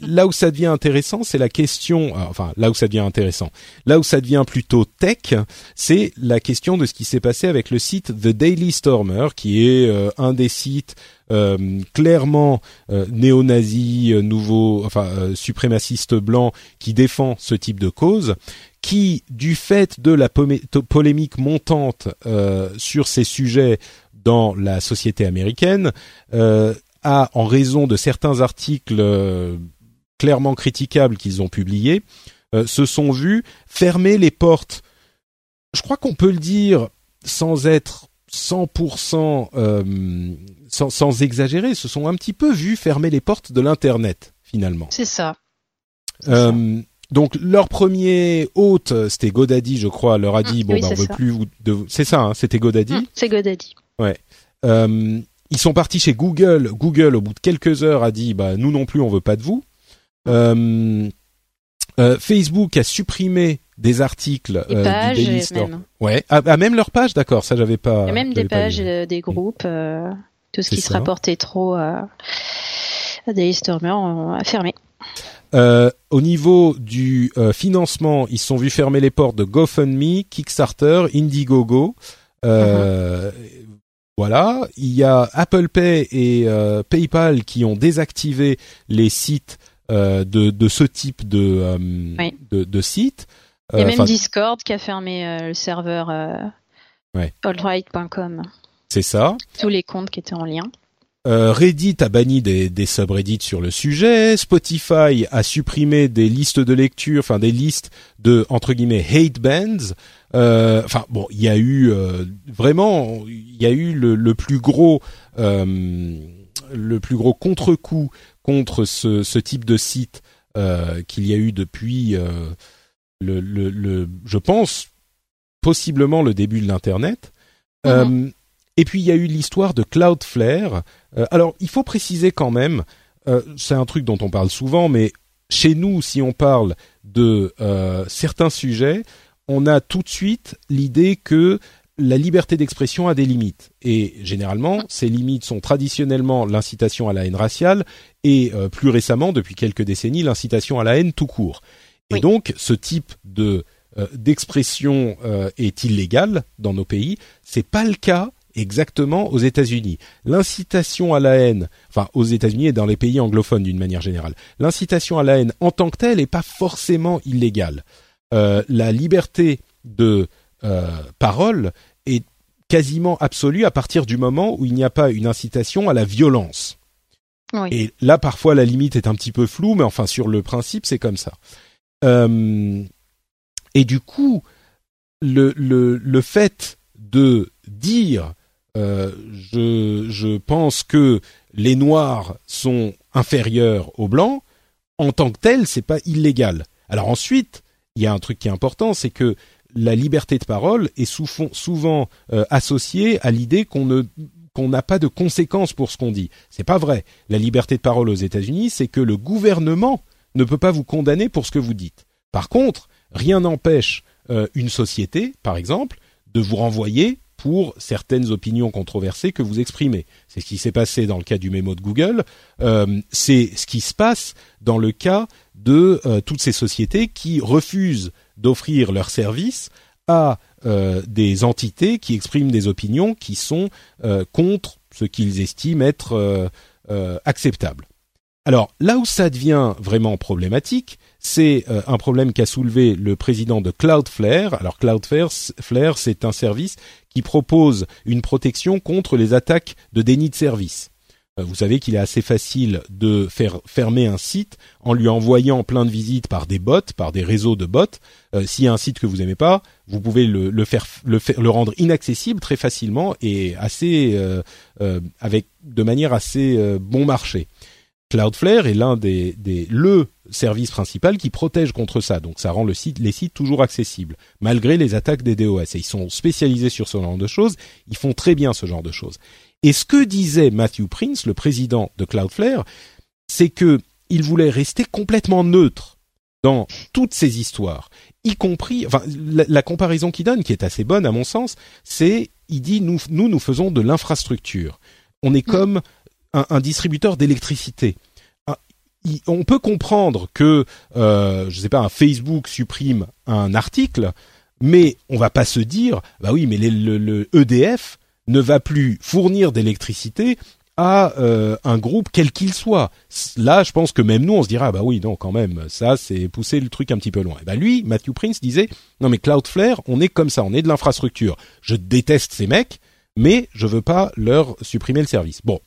là où ça devient intéressant, c'est la question, euh, enfin là où ça devient intéressant, là où ça devient plutôt tech, c'est la question de ce qui s'est passé avec le site The Daily Stormer, qui est euh, un des sites euh, clairement néo-nazi, nouveau, enfin suprémaciste blanc, qui défend ce type de cause, qui, du fait de la polémique montante sur ces sujets dans la société américaine, a, en raison de certains articles clairement critiquables qu'ils ont publiés, euh, se sont vus fermer les portes. Je crois qu'on peut le dire sans être 100% euh, sans, sans, exagérer, se sont un petit peu vus fermer les portes de l'internet finalement. C'est ça. Euh, donc leur premier hôte, c'était Godaddy, je crois, leur a dit bon, ben, on veut plus vous. C'est ça, hein, c'était Godaddy. Mmh, c'est Godaddy. Ouais. Euh, ils sont partis chez Google. Google, au bout de quelques heures, a dit bah nous non plus, on veut pas de vous. Euh, euh, Facebook a supprimé des articles des pages, du Daily Store. Même. Ouais, ah, ah, même leur page, d'accord, ça j'avais pas. Il y a même des pages, euh, des groupes, euh, tout ce qui se rapportait trop à, à Daily Stormer a fermé. Euh, au niveau du euh, financement, ils sont vus fermer les portes de GoFundMe, Kickstarter, Indiegogo. Euh, uh-huh. Voilà, il y a Apple Pay et PayPal qui ont désactivé les sites euh, de, de ce type de, euh, de, de, site. Il y a euh, même Discord qui a fermé le serveur ouais. altright.com. C'est ça. Tous les comptes qui étaient en lien. Euh, Reddit a banni des, des subreddits sur le sujet. Spotify a supprimé des listes de lecture, enfin des listes de entre guillemets hate bands. Euh, enfin bon, il y a eu euh, vraiment, il y a eu le, le plus gros, le plus gros contre-coup contre ce, ce type de site euh, qu'il y a eu depuis euh, le, le, le, je pense possiblement le début de l'internet. Mhm. Euh, et puis il y a eu l'histoire de Cloudflare. Alors il faut préciser quand même, c'est un truc dont on parle souvent, mais chez nous, si on parle de certains sujets, on a tout de suite l'idée que la liberté d'expression a des limites. Et généralement, ces limites sont traditionnellement l'incitation à la haine raciale et euh, plus récemment, depuis quelques décennies, l'incitation à la haine tout court. Et donc, ce type de euh, d'expression euh, est illégal dans nos pays. C'est pas le cas exactement aux États-Unis. L'incitation à la haine, enfin aux États-Unis et dans les pays anglophones d'une manière générale, l'incitation à la haine en tant que telle n'est pas forcément illégale. la liberté de parole est quasiment absolue à partir du moment où il n'y a pas une incitation à la violence. Et là, parfois, la limite est un petit peu floue, mais enfin, sur le principe, c'est comme ça. Euh, et du coup, le, le, le fait de dire euh, je, je pense que les noirs sont inférieurs aux blancs, en tant que tel, c'est pas illégal. Alors ensuite, il y a un truc qui est important, c'est que la liberté de parole est souvent, euh, associée à l'idée qu'on n'a pas de conséquences pour ce qu'on dit. C'est pas vrai. La liberté de parole aux États-Unis, c'est que le gouvernement ne peut pas vous condamner pour ce que vous dites. Par contre, rien n'empêche euh, une société, par exemple, de vous renvoyer pour certaines opinions controversées que vous exprimez. C'est ce qui s'est passé dans le cas du mémo de Google. Euh, c'est ce qui se passe dans le cas de toutes ces sociétés qui refusent d'offrir leurs services à euh, des entités qui expriment des opinions qui sont euh, contre ce qu'ils estiment être euh, acceptable. Alors là où ça devient vraiment problématique, c'est un problème qu'a soulevé le président de Cloudflare. Alors Cloudflare, c'est un service qui propose une protection contre les attaques de déni de service. Euh, vous savez qu'il est assez facile de faire fermer un site en lui envoyant plein de visites par des bots, par des réseaux de bots. Euh, S'il y a un site que vous aimez pas, vous pouvez le, faire, le, rendre inaccessible très facilement et assez euh, euh avec de manière assez bon marché. Cloudflare est l'un des, des le service principal qui protège contre ça. Donc ça rend les sites toujours accessibles malgré les attaques des DOS. Et ils sont spécialisés sur ce genre de choses. Ils font très bien ce genre de choses. Et ce que disait Matthew Prince, le président de Cloudflare, c'est que il voulait rester complètement neutre dans toutes ces histoires, y compris, enfin, la, comparaison qu'il donne, qui est assez bonne à mon sens, c'est, il dit, nous, nous, nous faisons de l'infrastructure. On est mm. comme un, distributeur d'électricité. Ah, on peut comprendre que, euh, je sais pas, un Facebook supprime un article, mais on va pas se dire, bah oui, mais le, EDF ne va plus fournir d'électricité à euh, un groupe quel qu'il soit. Là, je pense que même nous, on se dira, bah oui, non, quand même, ça, c'est pousser le truc un petit peu loin. Et bah lui, Matthew Prince disait, non mais Cloudflare, on est comme ça, on est de l'infrastructure. Je déteste ces mecs, mais je veux pas leur supprimer le service. Bon,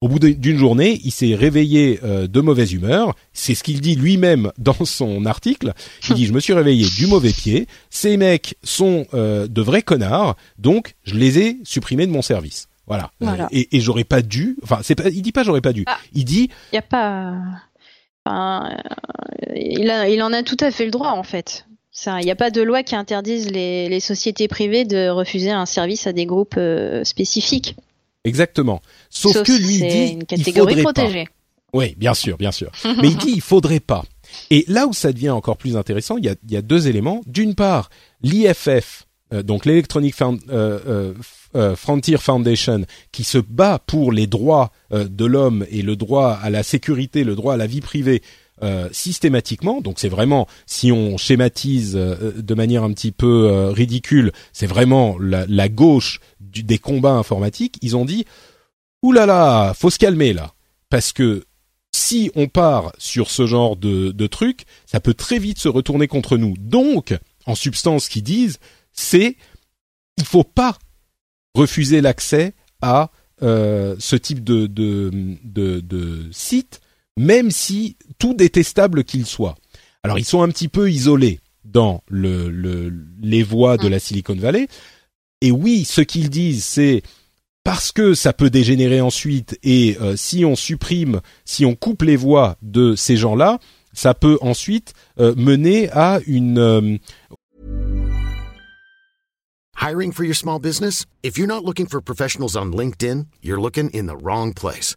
au bout d'une journée, il s'est réveillé euh, de mauvaise humeur. C'est ce qu'il dit lui-même dans son article. Il dit :« Je me suis réveillé du mauvais pied. Ces mecs sont euh, de vrais connards, donc je les ai supprimés de mon service. Voilà. Euh, et, et j'aurais pas dû. Enfin, c'est pas. Il dit pas j'aurais pas dû. Ah. il dit. Il y a pas. Enfin, il, a, il en a tout à fait le droit en fait. Il n'y a pas de loi qui interdise les, les, sociétés privées de refuser un service à des groupes spécifiques. Exactement. Sauf, que lui dit une catégorie il protégée. Pas. Oui, bien sûr, bien sûr. Mais il dit il faudrait pas. Et là où ça devient encore plus intéressant, il y a, il y a deux éléments. D'une part, l'IFF, euh, donc l'Electronic euh, euh, euh, Frontier Foundation, qui se bat pour les droits de l'homme et le droit à la sécurité, le droit à la vie privée euh, systématiquement. Donc c'est vraiment, si on schématise de manière un petit peu ridicule, c'est vraiment la, la gauche des combats informatiques, ils ont dit Ouh là là, faut se calmer là, parce que si on part sur ce genre de, de truc, ça peut très vite se retourner contre nous. Donc, en substance, ce qu'ils disent, c'est il faut pas refuser l'accès à euh, ce type de, de, de, de site, même si tout détestable qu'il soit. Alors, ils sont un petit peu isolés dans le, le, les voies de mmh. la Silicon Valley, et oui, ce qu'ils disent, c'est parce que ça peut dégénérer ensuite et euh, si on supprime, si on coupe les voix de ces gens-là, ça peut ensuite euh, mener à une euh... Hiring for your small business? If you're not looking for professionals on LinkedIn, you're looking in the wrong place.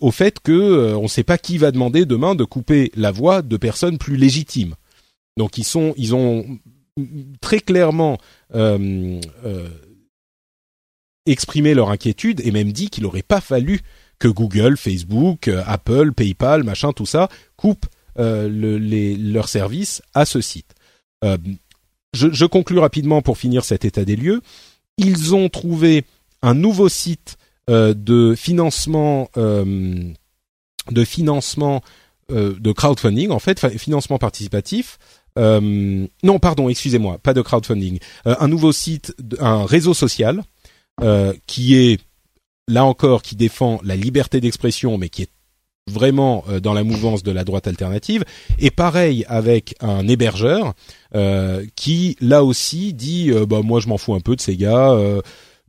Au fait que euh, on ne sait pas qui va demander demain de couper la voix de personnes plus légitimes. Donc ils sont, ils ont très clairement euh, euh, exprimé leur inquiétude et même dit qu'il n'aurait pas fallu que Google, Facebook, Apple, PayPal, machin, tout ça coupent leurs services à ce site. Je, je rapidement pour finir cet état des lieux. Ils ont trouvé un nouveau site de financement de financement de crowdfunding en fait financement participatif euh, non, pardon, excusez-moi, pas de crowdfunding. Euh, un nouveau site, un réseau social euh, qui est là encore qui défend la liberté d'expression, mais qui est vraiment euh, dans la mouvance de la droite alternative. Et pareil avec un hébergeur euh, qui là aussi dit bah moi je m'en fous un peu de ces gars.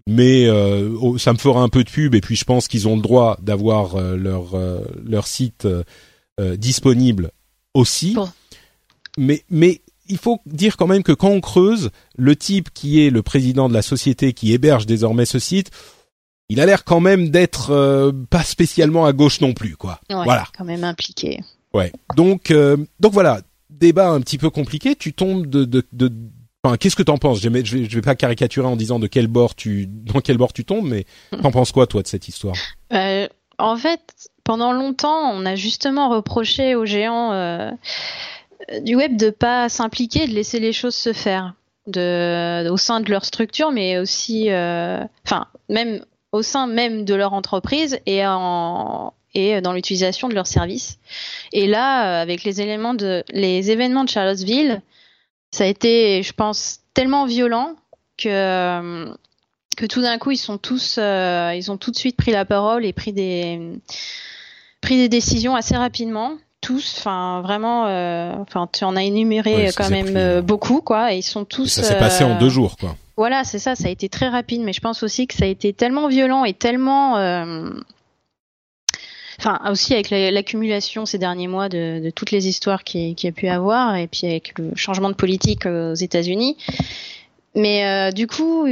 Mais oh, ça me fera un peu de pub et puis je pense qu'ils ont le droit d'avoir leur leur site disponible aussi mais mais il faut dire quand même que quand on creuse, le type qui est le président de la société qui héberge désormais ce site, il a l'air quand même d'être euh, pas spécialement à gauche non plus, quoi. voilà. Quand même impliqué. Ouais. Donc euh, donc voilà, débat un petit peu compliqué. Tu tombes de de, de Qu'est-ce que t'en penses? Je vais, vais pas caricaturer en disant de quel bord tu, dans quel bord tu tombes, mais t'en penses quoi toi de cette histoire? Euh, En fait, pendant longtemps, on a justement reproché aux géants euh, du web de pas s'impliquer, de laisser les choses se faire au sein de leur structure, mais aussi, euh, même au sein même de leur entreprise et et dans l'utilisation de leurs services. Et là, avec les éléments de les événements de Charlottesville, ça a été, je pense, tellement violent que que tout d'un coup ils sont tous, ils ont tout de suite pris la parole et pris des pris des décisions assez rapidement tous, enfin vraiment, enfin tu en as énuméré quand même beaucoup quoi, et ils sont tous. ça s'est passé en deux jours quoi. Voilà, c'est ça, ça a été très rapide, mais je pense aussi que ça a été tellement violent et tellement enfin aussi avec l'accumulation ces derniers mois de, toutes les histoires qu'il qui a pu avoir et puis avec le changement de politique euh, aux États-Unis. Mais euh, du coup,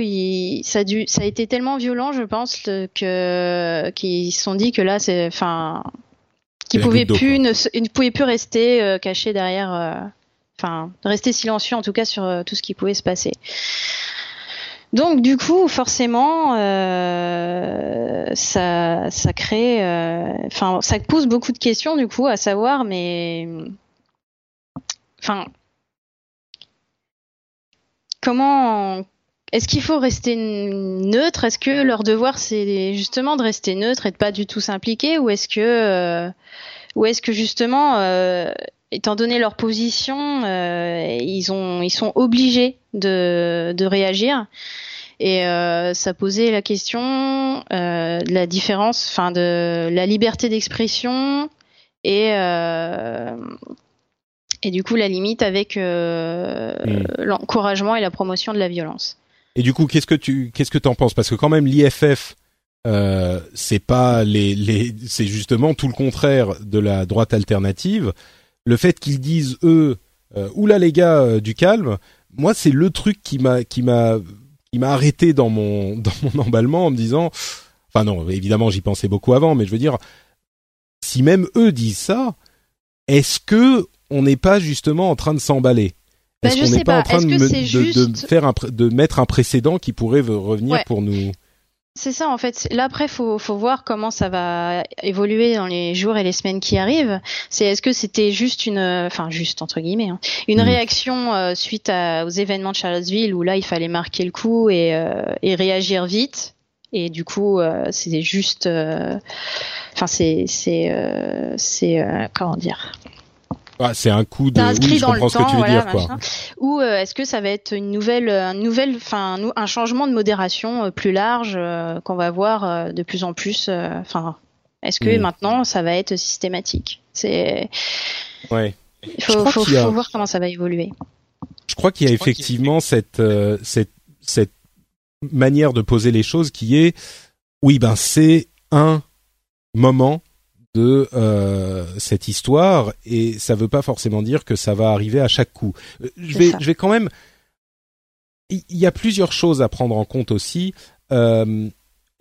ça, a dû, ça a été tellement violent, je pense, que qu'ils se sont dit que là, c'est, enfin, qu'ils pouvaient plus, ne, ne, pouvaient plus rester euh, cachés derrière, enfin, rester silencieux en tout cas sur tout ce qui pouvait se passer. Donc du coup, forcément, ça, crée, euh, enfin, ça pose beaucoup de questions du coup à savoir, mais, enfin, comment, est-ce qu'il faut rester neutre? Est-ce que leur devoir c'est justement de rester neutre et de pas du tout s'impliquer, ou est-ce que, euh, ou est-ce que justement étant donné leur position, euh, ils ont, ils sont obligés de réagir? Et euh, ça posait la question euh, de la différence, enfin de la liberté d'expression et euh, et du coup la limite avec euh, hmm. l'encouragement et la promotion de la violence. Et du coup, qu'est-ce que tu qu'est-ce que t'en penses? Parce que quand même l'IFF euh, c'est pas les, les c'est justement tout le contraire de la droite alternative le fait qu'ils disent eux, euh, oula les gars, du calme, moi c'est le truc qui m'a qui m'a qui m'a arrêté dans mon dans mon emballement en me disant, enfin non, évidemment j'y pensais beaucoup avant, mais je veux dire, si même eux disent ça, est-ce que on n'est pas justement en train de s'emballer? Est-ce ben, qu'on n'est pas, en train de, de, faire un, de mettre un précédent qui pourrait revenir pour nous c'est ça en fait. Là après, faut faut voir comment ça va évoluer dans les jours et les semaines qui arrivent. C'est est-ce que c'était juste une, enfin juste entre guillemets, hein, une mm. réaction euh, suite aux événements de Charlottesville où là il fallait marquer le coup et, euh, et réagir vite? Et du coup, euh, c'était juste, enfin c'est c'est c'est comment dire? Ah, c'est un coup de. Oui, je comprends ce que tu veux dire, quoi. Ou euh, est-ce que ça va être une nouvelle, un nouvelle, enfin, un changement de modération euh, plus large euh, qu'on va voir de plus en plus. Enfin, est-ce que hmm. maintenant ça va être systématique? C'est. Ouais. Il faut, faut, faut, voir comment ça va évoluer. Je crois qu'il y a effectivement cette, cette, cette manière de poser les choses qui est, oui, ben c'est un moment de euh, cette histoire et ça veut pas forcément dire que ça va arriver à chaque coup. Euh, je vais, je vais quand même. Il y a plusieurs choses à prendre en compte aussi. Euh,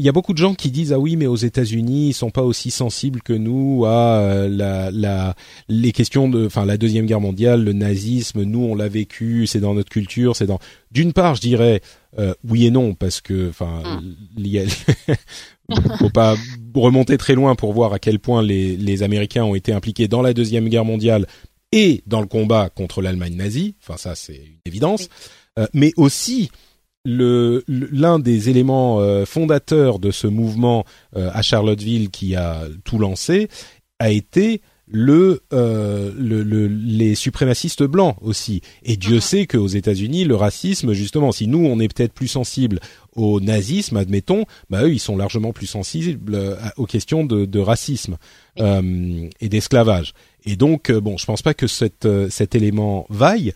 il y a beaucoup de gens qui disent ah oui mais aux États-Unis ils sont pas aussi sensibles que nous à euh, la, la les questions de enfin la deuxième guerre mondiale le nazisme nous on l'a vécu c'est dans notre culture c'est dans d'une part je dirais euh, oui et non parce que enfin mm. Faut pas remonter très loin pour voir à quel point les, les Américains ont été impliqués dans la deuxième guerre mondiale et dans le combat contre l'Allemagne nazie. Enfin ça c'est une évidence. Euh, mais aussi le l'un des éléments euh, fondateurs de ce mouvement euh, à Charlottesville qui a tout lancé a été le, euh, le, les suprémacistes blancs aussi. Et Dieu uh-huh. sait qu'aux États-Unis, le racisme, justement, si nous on est peut-être plus sensible au nazisme, admettons, bah eux ils sont largement plus sensibles aux questions de, de racisme et d'esclavage. Et donc, bon, je pense pas que cette, cet élément vaille.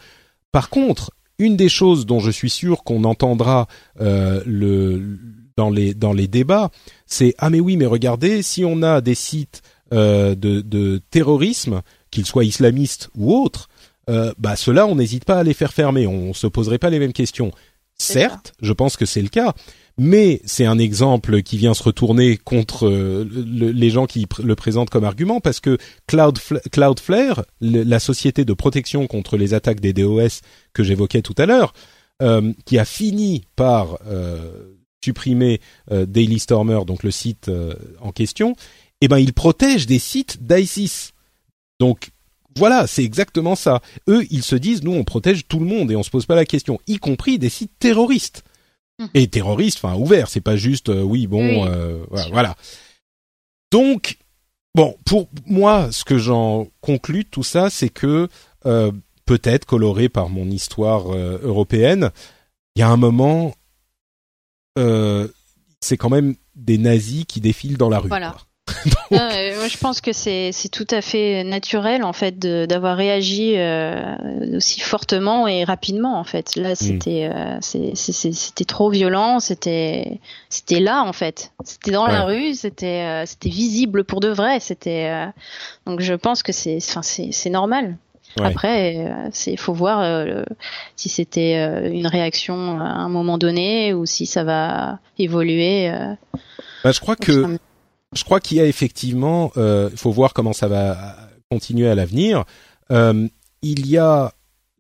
Par contre, une des choses dont je suis sûr qu'on entendra euh, le, dans les dans les débats, c'est ah mais oui mais regardez si on a des sites euh, de, de terrorisme, qu'ils soient islamistes ou autres, euh, bah ceux-là on n'hésite pas à les faire fermer, on, on se poserait pas les mêmes questions. Certes, je pense que c'est le cas, mais c'est un exemple qui vient se retourner contre euh, les gens qui le présentent comme argument parce que Cloudflare, la société de protection contre les attaques des DOS que j'évoquais tout à l'heure, euh, qui a fini par euh, supprimer Daily Stormer, donc le site en question, eh ben il protège des sites d'ISIS. Donc voilà, c'est exactement ça. Eux, ils se disent, nous, on protège tout le monde et on se pose pas la question, y compris des sites terroristes. Mhm. et terroriste, enfin ouvert. C'est pas juste euh, oui bon euh, voilà, Donc bon pour moi, ce que j'en conclus tout ça, c'est que euh, peut-être coloré par mon histoire européenne. Il y a un moment, c'est quand même des nazis qui défilent dans la rue. Voilà. moi, je pense que c'est tout à fait naturel en fait d'avoir réagi euh, aussi fortement et rapidement en fait. Là, c'était euh, c'était trop violent, c'était c'était là en fait. C'était dans la rue, c'était euh, c'était visible pour de vrai. C'était euh, donc je pense que c'est c'est normal. Après, il faut voir si c'était une réaction à un moment donné ou si ça va évoluer. Bah, je crois que je crois qu'il y a effectivement, euh, il faut voir comment ça va continuer à l'avenir. Euh, il y a,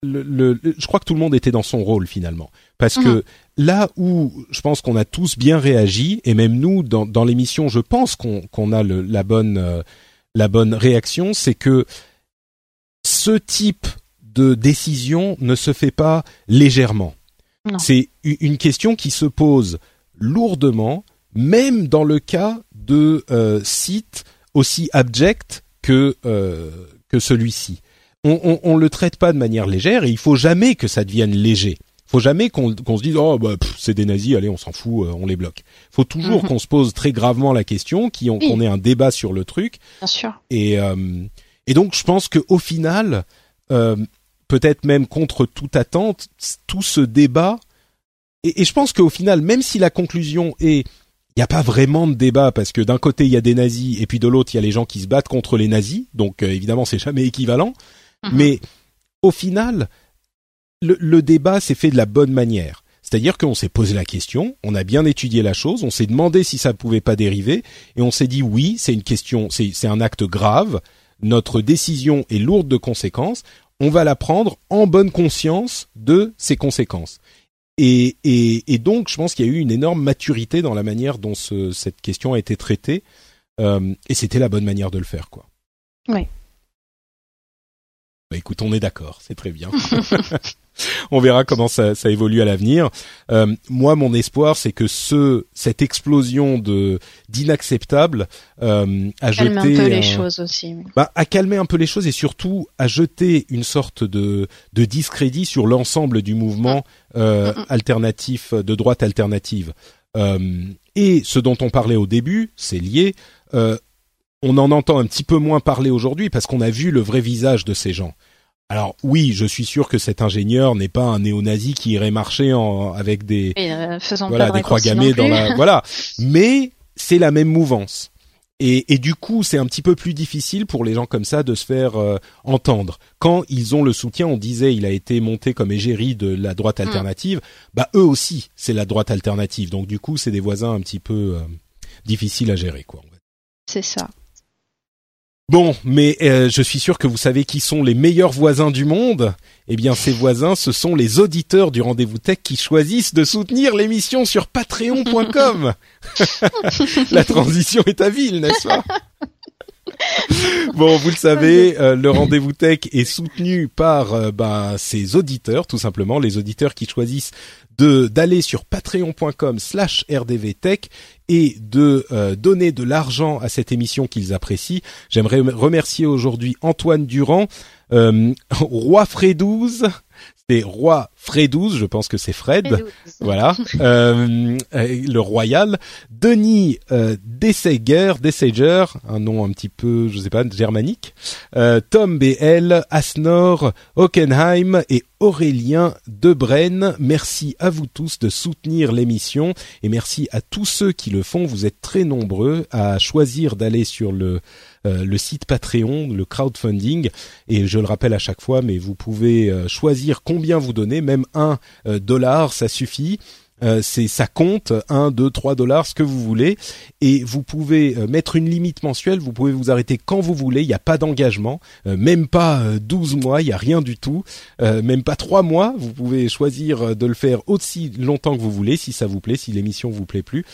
le, je crois que tout le monde était dans son rôle finalement, parce que mhm. là où je pense qu'on a tous bien réagi, et même nous dans, dans l'émission, je pense qu'on a le, la bonne euh, la bonne réaction, c'est que ce type de décision ne se fait pas légèrement. C'est une question qui se pose lourdement, même dans le cas de euh, sites aussi abjects que euh, que celui-ci. On, on, on, le traite pas de manière légère et il faut jamais que ça devienne léger. Il faut jamais qu'on se dise oh bah c'est des nazis, allez on s'en fout, euh, on les bloque. Il faut toujours mhm. qu'on se pose très gravement la question, qu'on ait un débat sur le truc. Bien sûr. Et et donc je pense que au final, peut-être même contre toute attente, tout ce débat. Et, et je pense qu'au final, même si la conclusion est il n'y a pas vraiment de débat parce que d'un côté il y a des nazis et puis de l'autre il y a les gens qui se battent contre les nazis, donc euh, évidemment c'est jamais équivalent. Mhm. Mais au final, le, débat s'est fait de la bonne manière. C'est-à-dire qu'on s'est posé la question, on a bien étudié la chose, on s'est demandé si ça ne pouvait pas dériver, et on s'est dit oui, c'est une question, c'est un acte grave, notre décision est lourde de conséquences, on va la prendre en bonne conscience de ses conséquences. Et, et, et, donc, je pense qu'il y a eu une énorme maturité dans la manière dont ce, cette question a été traitée, euh, et c'était la bonne manière de le faire, quoi. Oui. Bah, écoute, on est d'accord, c'est très bien. on verra comment ça, ça évolue à l'avenir. Euh, moi, mon espoir, c'est que ce cette explosion de d'inacceptable euh, a jeté un peu les choses aussi. Bah, a calmé un peu les choses et surtout a jeté une sorte de de discrédit sur l'ensemble du mouvement mm. euh, mm, mm. alternatif de droite alternative. Euh, et ce dont on parlait au début, c'est lié. Euh, on en entend un petit peu moins parler aujourd'hui parce qu'on a vu le vrai visage de ces gens. Alors oui, je suis sûr que cet ingénieur n'est pas un néo-nazi qui irait marcher en, avec des euh, voilà des croix gammées dans la voilà, mais c'est la même mouvance. Et, et du coup, c'est un petit peu plus difficile pour les gens comme ça de se faire euh, entendre. Quand ils ont le soutien, on disait, il a été monté comme égérie de la droite hmm. alternative. Bah eux aussi, c'est la droite alternative. Donc du coup, c'est des voisins un petit peu euh, difficiles à gérer, quoi. C'est ça. Bon, mais euh, je suis sûr que vous savez qui sont les meilleurs voisins du monde. Eh bien, ces voisins, ce sont les auditeurs du rendez-vous tech qui choisissent de soutenir l'émission sur patreon.com. La transition est à ville, n'est-ce pas? bon, vous le savez, euh, le rendez-vous tech est soutenu par euh, bah, ses auditeurs, tout simplement, les auditeurs qui choisissent de d'aller sur patreon.com slash rdvtech et de euh, donner de l'argent à cette émission qu'ils apprécient. J'aimerais remercier aujourd'hui Antoine Durand, euh, Roi Frédouze, c'est Roi Fredouze, je pense que c'est Fred, voilà, euh, le royal, Denis euh, Dessager, un nom un petit peu, je sais pas, germanique, euh, Tom BL, Asnor, Hockenheim et Aurélien Debren. Merci à vous tous de soutenir l'émission et merci à tous ceux qui le font. Vous êtes très nombreux à choisir d'aller sur le euh, le site Patreon, le crowdfunding. Et je le rappelle à chaque fois, mais vous pouvez euh, choisir combien vous donnez, même un euh, dollar, ça suffit. c'est ça compte 1 2 3 dollars ce que vous voulez. Et vous pouvez mettre une limite mensuelle. Vous pouvez vous arrêter quand vous voulez. Il n'y a pas d'engagement. Même pas 12 mois. Il y a rien du tout. Même pas 3 mois. Vous pouvez choisir de le faire aussi longtemps que vous voulez si ça vous plaît si l'émission vous plaît plus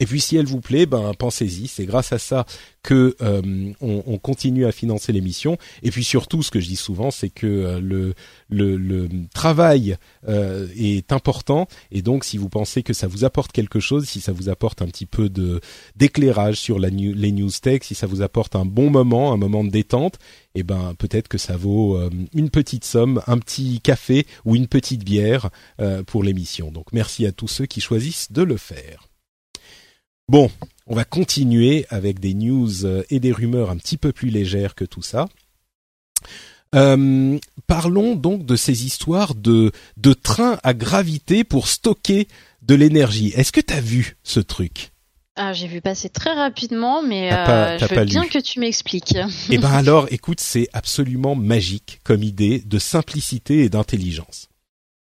Et puis si elle vous plaît, ben pensez-y. C'est grâce à ça que euh, on, continue à financer l'émission. Et puis surtout, ce que je dis souvent, c'est que euh, le, le, travail euh, est important. Et donc, si vous pensez que ça vous apporte quelque chose, si ça vous apporte un petit peu de d'éclairage sur la les news tech, si ça vous apporte un bon moment, un moment de détente, eh ben peut-être que ça vaut une petite somme, un petit café ou une petite bière pour l'émission. Donc, merci à tous ceux qui choisissent de le faire. Bon, on va continuer avec des news euh, et des rumeurs un petit peu plus légères que tout ça. Euh, parlons donc de ces histoires de, de trains à gravité pour stocker de l'énergie. Est-ce que tu as vu ce truc? Ah, j'ai vu passer très rapidement, mais euh, je veux bien que tu m'expliques. Eh ben alors, écoute, c'est absolument magique comme idée de simplicité et d'intelligence.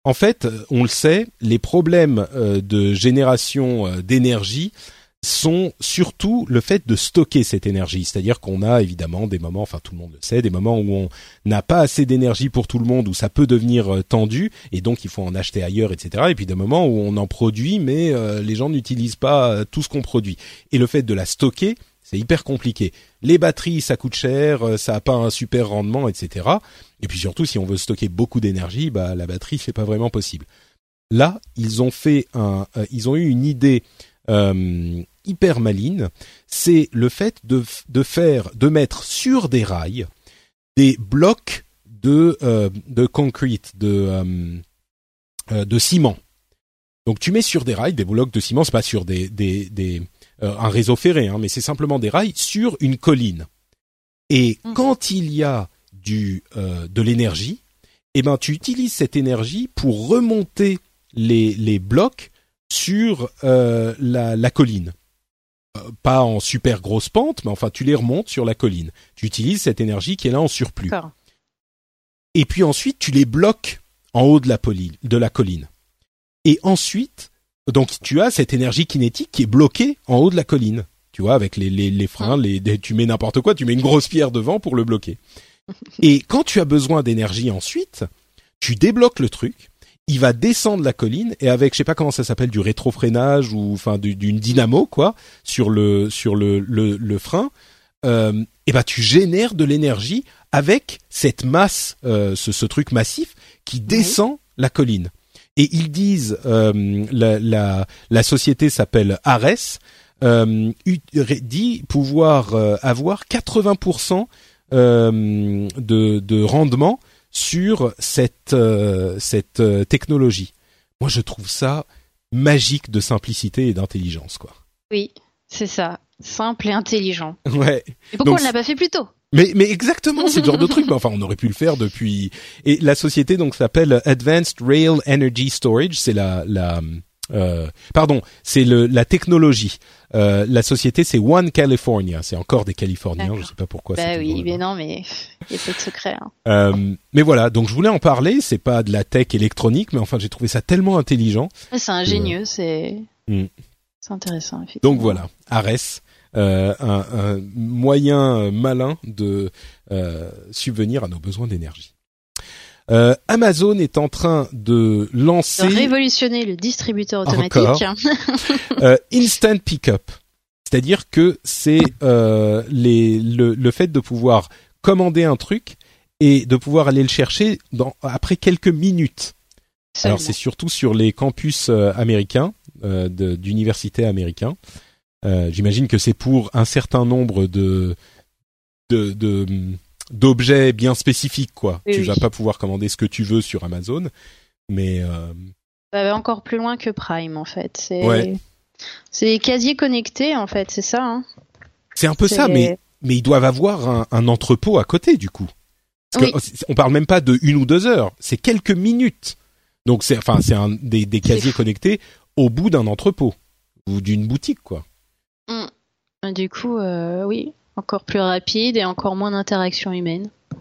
En fait, on le sait, les problèmes de génération d'énergie sont surtout le fait de stocker cette énergie. C'est-à-dire qu'on a évidemment des moments, enfin tout le monde le sait, des moments où on n'a pas assez d'énergie pour tout le monde, où ça peut devenir euh, tendu, et donc il faut en acheter ailleurs, etc. Et puis des moments où on en produit, mais euh, les gens n'utilisent pas euh, tout ce qu'on produit. Et le fait de la stocker, c'est hyper compliqué. Les batteries, ça coûte cher, ça n'a pas un super rendement, etc. Et puis surtout, si on veut stocker beaucoup d'énergie, bah la batterie, c'est pas vraiment possible. Là, ils ont fait un, ils ont eu une idée euh, hyper maline, c'est le fait de, de faire, de mettre sur des rails des blocs de euh, de concrete, de euh, de ciment. Donc tu mets sur des rails des blocs de ciment, c'est pas sur des des, des un réseau ferré, hein, mais c'est simplement des rails sur une colline. Et mmh. quand il y a du de l'énergie, eh ben tu utilises cette énergie pour remonter les les blocs sur euh, la, la, colline. Euh, pas en super grosse pente, mais enfin tu les remontes sur la colline. Tu utilises cette énergie qui est là en surplus. Et puis ensuite tu les bloques en haut de la, de la colline. Et ensuite, donc tu as cette énergie kinétique qui est bloquée en haut de la colline. Tu vois, avec les, les, les freins, les, tu mets n'importe quoi, tu mets une grosse pierre devant pour le bloquer. Et quand tu as besoin d'énergie ensuite, tu débloques le truc, il va descendre la colline et avec je sais pas comment ça s'appelle du rétrofreinage ou enfin d'une dynamo quoi sur le sur le le, le frein euh, et ben tu génères de l'énergie avec cette masse euh, ce, ce truc massif qui descend la colline. Et ils disent euh, la, la, la société s'appelle Ares euh, dit pouvoir euh, avoir 80% euh, de, de rendement sur cette euh, cette euh, technologie. Moi, je trouve ça magique de simplicité et d'intelligence, quoi. Oui, c'est ça, simple et intelligent. Ouais. Et pourquoi on ne l'a pas fait plus tôt? Mais, mais exactement, c'est le genre de truc. Enfin, on aurait pu le faire depuis. Et la société donc s'appelle Advanced Rail Energy Storage. C'est la la euh, pardon, c'est le la technologie. Euh, la société c'est One California. C'est encore des Californiens. Je sais pas pourquoi. Bah oui, mais non, mais il y a pas de secret. Hein. Euh, mais voilà, donc je voulais en parler. C'est pas de la tech électronique, mais enfin j'ai trouvé ça tellement intelligent. C'est ingénieux, c'est hmm. c'est intéressant. Donc voilà, Ares. Euh, un, un, moyen malin de euh, subvenir à nos besoins d'énergie. Euh, Amazon est en train de lancer de révolutionner le distributeur automatique. euh, instant Pickup, c'est-à-dire que c'est euh, les, le, le, fait de pouvoir commander un truc et de pouvoir aller le chercher dans, après quelques minutes. Alors c'est surtout sur les campus euh, américains euh, d'universités américains. Euh, j'imagine que c'est pour un certain nombre de de, de d'objets bien spécifiques quoi. tu vas pas pouvoir commander ce que tu veux sur Amazon, mais euh... ça va encore plus loin que Prime en fait. C'est c'est casier connecté en fait, c'est ça. Hein c'est un peu ça, mais mais ils doivent avoir un, un entrepôt à côté du coup. Parce que on parle même pas de une ou deux heures, c'est quelques minutes. Donc c'est enfin c'est un des, des casiers connectés au bout d'un entrepôt ou d'une boutique quoi. Mmh. Du coup, euh, oui, encore plus rapide et encore moins d'interaction humaine.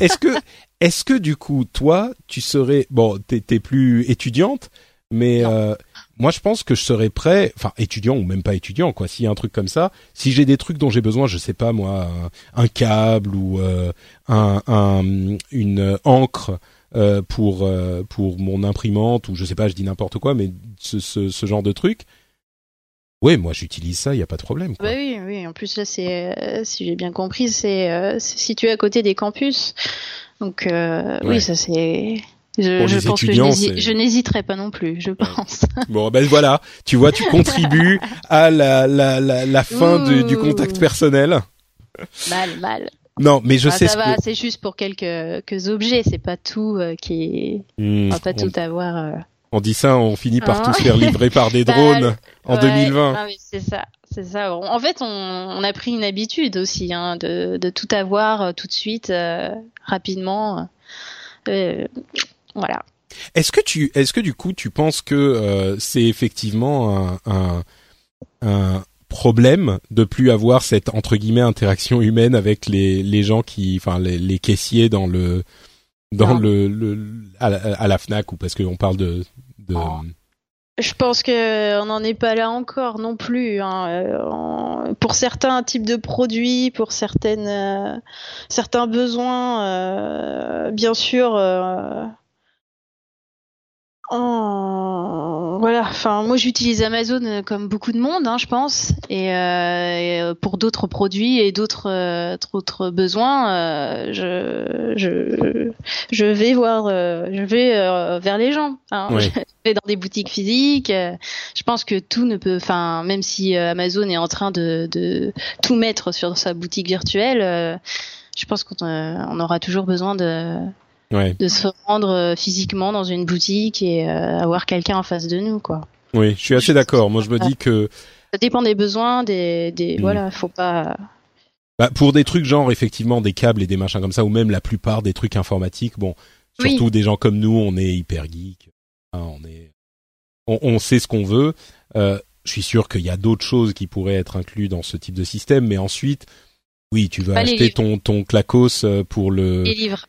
est-ce que, est-ce que du coup, toi, tu serais, bon, t'es, plus étudiante, mais euh, moi, je pense que je serais prêt, enfin, étudiant ou même pas étudiant, quoi. S'il y a un truc comme ça, si j'ai des trucs dont j'ai besoin, je sais pas moi, un, câble ou euh, un, une encre euh, pour pour mon imprimante ou je sais pas, je dis n'importe quoi, mais ce, ce, ce genre de truc. Ouais, moi j'utilise ça, il y a pas de problème. Quoi. Bah oui, oui. En plus là, c'est euh, si j'ai bien compris, c'est euh, situé à côté des campus. Donc euh, Ouais. oui, ça c'est. Je, Pour je les pense que je n'hésiterai pas non plus, je pense. Bon, ben voilà, tu vois, tu contribues à la la la, la fin du, du contact personnel. mal, mal. Non, mais je Ah, sais ça ce va, que. c'est juste pour quelques, quelques objets, c'est pas tout euh, qui est. Hmm, On va pas on, tout avoir. On dit ça, on finit par Hein tous se faire livrer par des Bah, drones en Ouais, 2020. ah oui, c'est ça, c'est ça. En fait, on, on a pris une habitude aussi hein, de, de tout avoir euh, tout de suite, euh, rapidement. Euh, voilà. Est-ce que tu, est-ce que du coup, tu penses que euh, c'est effectivement un, un, un problème de plus avoir cette entre guillemets interaction humaine avec les les gens qui, enfin les, les caissiers dans le dans le, le à, la, à la Fnac ou parce qu'on parle de de Oh. Je pense que on n'en est pas là encore non plus. hein. Euh, Pour certains types de produits, pour certaines, euh, certains besoins, euh, bien sûr. euh, en- Voilà. Enfin, moi, j'utilise Amazon euh, comme beaucoup de monde, hein, je pense. Et, euh, et, euh, pour d'autres produits et d'autres euh, besoins, euh, je, je je vais voir, euh, je vais vers les gens. hein. Je vais dans des boutiques physiques. je pense que tout ne peut, enfin, même si Amazon est en train de, de tout mettre sur sa boutique virtuelle, euh, je pense qu'on euh, on aura toujours besoin de, ouais, de se rendre euh, physiquement dans une boutique et euh, avoir quelqu'un en face de nous, quoi. oui, je suis assez d'accord. Moi, je me dis que Ça dépend des besoins, des, des Mm. voilà, faut pas. Bah, pour des trucs genre effectivement des câbles et des machins comme ça, ou même la plupart des trucs informatiques, bon, Oui. surtout des gens comme nous, on est hyper geek, hein, on est, on, on sait ce qu'on veut. Euh, je suis sûr qu'il y a d'autres choses qui pourraient être inclus dans ce type de système, mais ensuite, oui, tu les acheter ton ton clacos pour le, Les livres.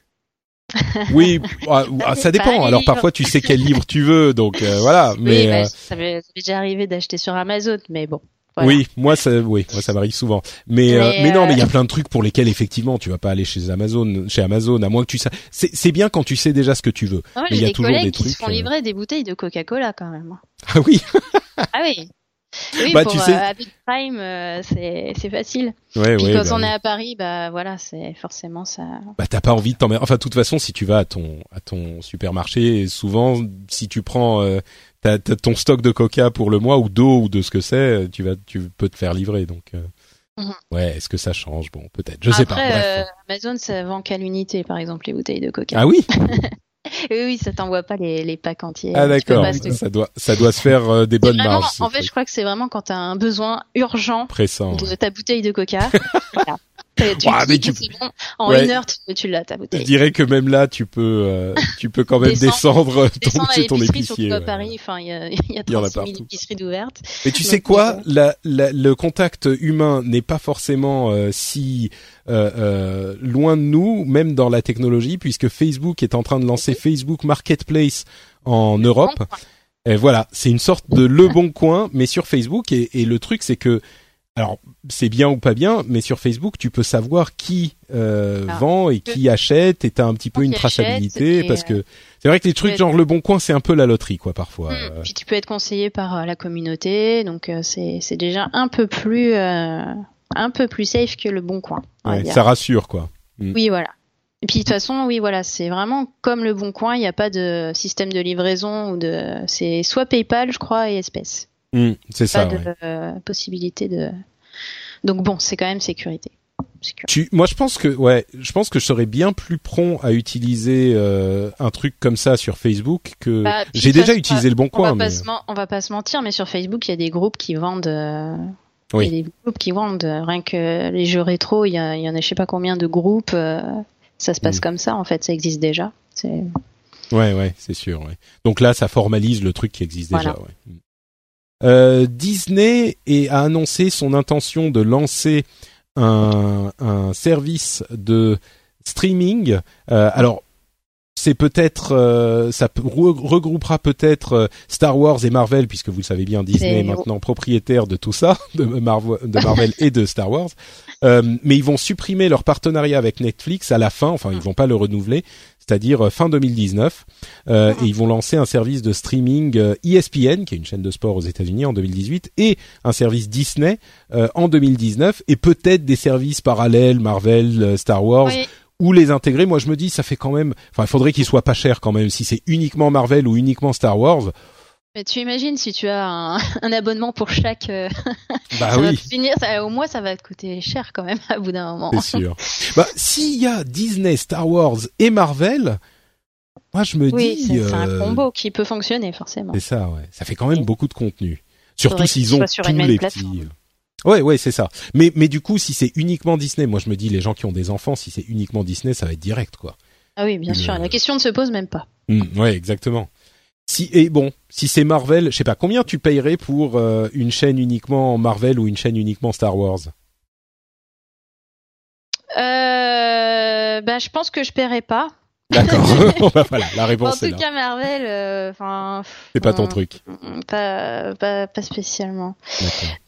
oui, ah, ah, ça Pas dépend. Alors parfois tu sais quel livre tu veux, donc euh, voilà. Mais oui, bah, euh, ça m'est ça m'est déjà arrivé d'acheter sur Amazon, mais bon. voilà. Oui, moi ça, oui, moi ça m'arrive souvent. Mais euh, Mais, mais non, euh, mais il y a plein de trucs pour lesquels effectivement tu vas pas aller chez Amazon, chez Amazon, à moins que tu sais. C'est bien quand tu sais déjà ce que tu veux. Ouais, Mais il y J'ai a des toujours collègues des qui se trucs, font euh, livrer des bouteilles de Coca-Cola quand même. Ah oui, Ah oui. Oui, Bah, pour tu sais- euh, Prime, euh, c'est facile. ouais, Puis ouais. quand bah, on oui. est à Paris, bah voilà, c'est forcément ça. bah t'as pas envie de t'emmerder. Enfin, de toute façon, si tu vas à ton à ton supermarché, souvent, si tu prends euh, ton stock de Coca pour le mois ou d'eau ou de ce que c'est, tu vas tu peux te faire livrer. Donc euh, Mhm. ouais, est-ce que ça change? Bon, peut-être. Je sais pas. Bref. euh, Amazon, ça vend qu'à l'unité, par exemple, les bouteilles de Coca. Ah oui? Oui, oui, ça t'envoie pas les, les packs entiers. Ah peux d'accord. Ça doit ça doit se faire euh, des bonnes marges. en fait, truc. je crois que c'est vraiment quand t'as un besoin urgent pressant. de ouais. ta bouteille de Coca. voilà. Et Tu, mais bon. En Ouais. une heure, tu, tu l'as ta Je bouteille. dirais que même là, tu peux, euh, tu peux quand même Descendre- descendre, ton, Descends à ton l'épicerie, épicier. surtout à ouais. Paris. Enfin, il y a, y a Il y en a 36 000 partout. épiceries d'ouvertes. Mais tu Donc, sais quoi, euh, la, la- le contact humain n'est pas forcément euh, si euh, euh, loin de nous, même dans la technologie, puisque Facebook est en train de lancer Facebook Marketplace en Europe. Bon, Et voilà, c'est une sorte de le bon coin, mais sur Facebook. Et, et le truc, c'est que, alors, c'est bien ou pas bien, mais sur Facebook, tu peux savoir qui euh, Ah. vend et qui achète, et t'as un petit peu une traçabilité, et, parce euh, que c'est vrai que les trucs être- genre le bon coin, c'est un peu la loterie, quoi, parfois. Hmm. Euh, Puis tu peux être conseillé par euh, la communauté, donc euh, c'est c'est déjà un peu plus euh, un peu plus safe que le bon coin. ouais, ça rassure, quoi. Oui, voilà. Et puis de toute façon, oui, voilà, c'est vraiment comme le bon coin. Il n'y a pas de système de livraison ou de. C'est soit PayPal, je crois, et espèces. Hmm, c'est Pas ça. de ouais. euh, possibilité de. Donc bon, c'est quand même sécurité. Tu, moi, je pense que, ouais, je pense que je serais bien plus prompt à utiliser euh, un truc comme ça sur Facebook que Bah, j'ai de déjà façon, utilisé le bon On va, coin. pas Mais... se men- on va pas se mentir, mais sur Facebook, il y a des groupes qui vendent. euh, Oui. Il y a des groupes qui vendent. Rien que les jeux rétro, il y, a, il y en a je sais pas combien de groupes. euh, ça se passe Mm. comme ça, en fait, ça existe déjà. Ouais, ouais, c'est sûr. Ouais. Donc là, ça formalise le truc qui existe déjà. Ouais. Euh, Disney a annoncé son intention de lancer un, un service de streaming. Euh, alors, c'est peut-être, euh, ça re- regroupera peut-être Star Wars et Marvel, puisque vous le savez bien, Disney est maintenant propriétaire de tout ça, de, Marvel, de Marvel et de Star Wars. Mais ils vont supprimer leur partenariat avec Netflix à la fin. Enfin, ils vont pas le renouveler. C'est-à-dire fin 2019. Euh, et ils vont lancer un service de streaming ESPN, qui est une chaîne de sport aux États-Unis en 2018, et un service Disney en 2019, et peut-être des services parallèles, Marvel, Star Wars. Ou les intégrer, moi je me dis ça fait quand même, enfin il faudrait qu'ils soient pas chers quand même. Si c'est uniquement Marvel ou uniquement Star Wars, mais tu imagines si tu as un, abonnement pour chaque. Euh, bah oui. finir, au moins ça va te coûter cher quand même à bout d'un moment. C'est sûr. bah s'il y a Disney, Star Wars et Marvel, moi je me oui, dis. c'est un euh, combo qui peut fonctionner forcément. C'est ça, ouais. Ça fait quand même beaucoup de contenu. Surtout s'ils ont tous les petits. Ouais, ouais, c'est ça. Mais mais du coup, si c'est uniquement Disney, moi je me dis les gens qui ont des enfants, si c'est uniquement Disney, ça va être direct quoi. Ah oui, bien sûr. La question ne se pose même pas. Mmh, ouais, exactement. Si et bon, si c'est Marvel, je sais pas combien tu payerais pour euh, une chaîne uniquement Marvel ou une chaîne uniquement Star Wars? Euh, bah, je pense que je paierais pas. D'accord. Bah, voilà, la réponse est là. En tout cas, Marvel, euh, enfin. c'est pas ton truc. Pas, pas, pas spécialement.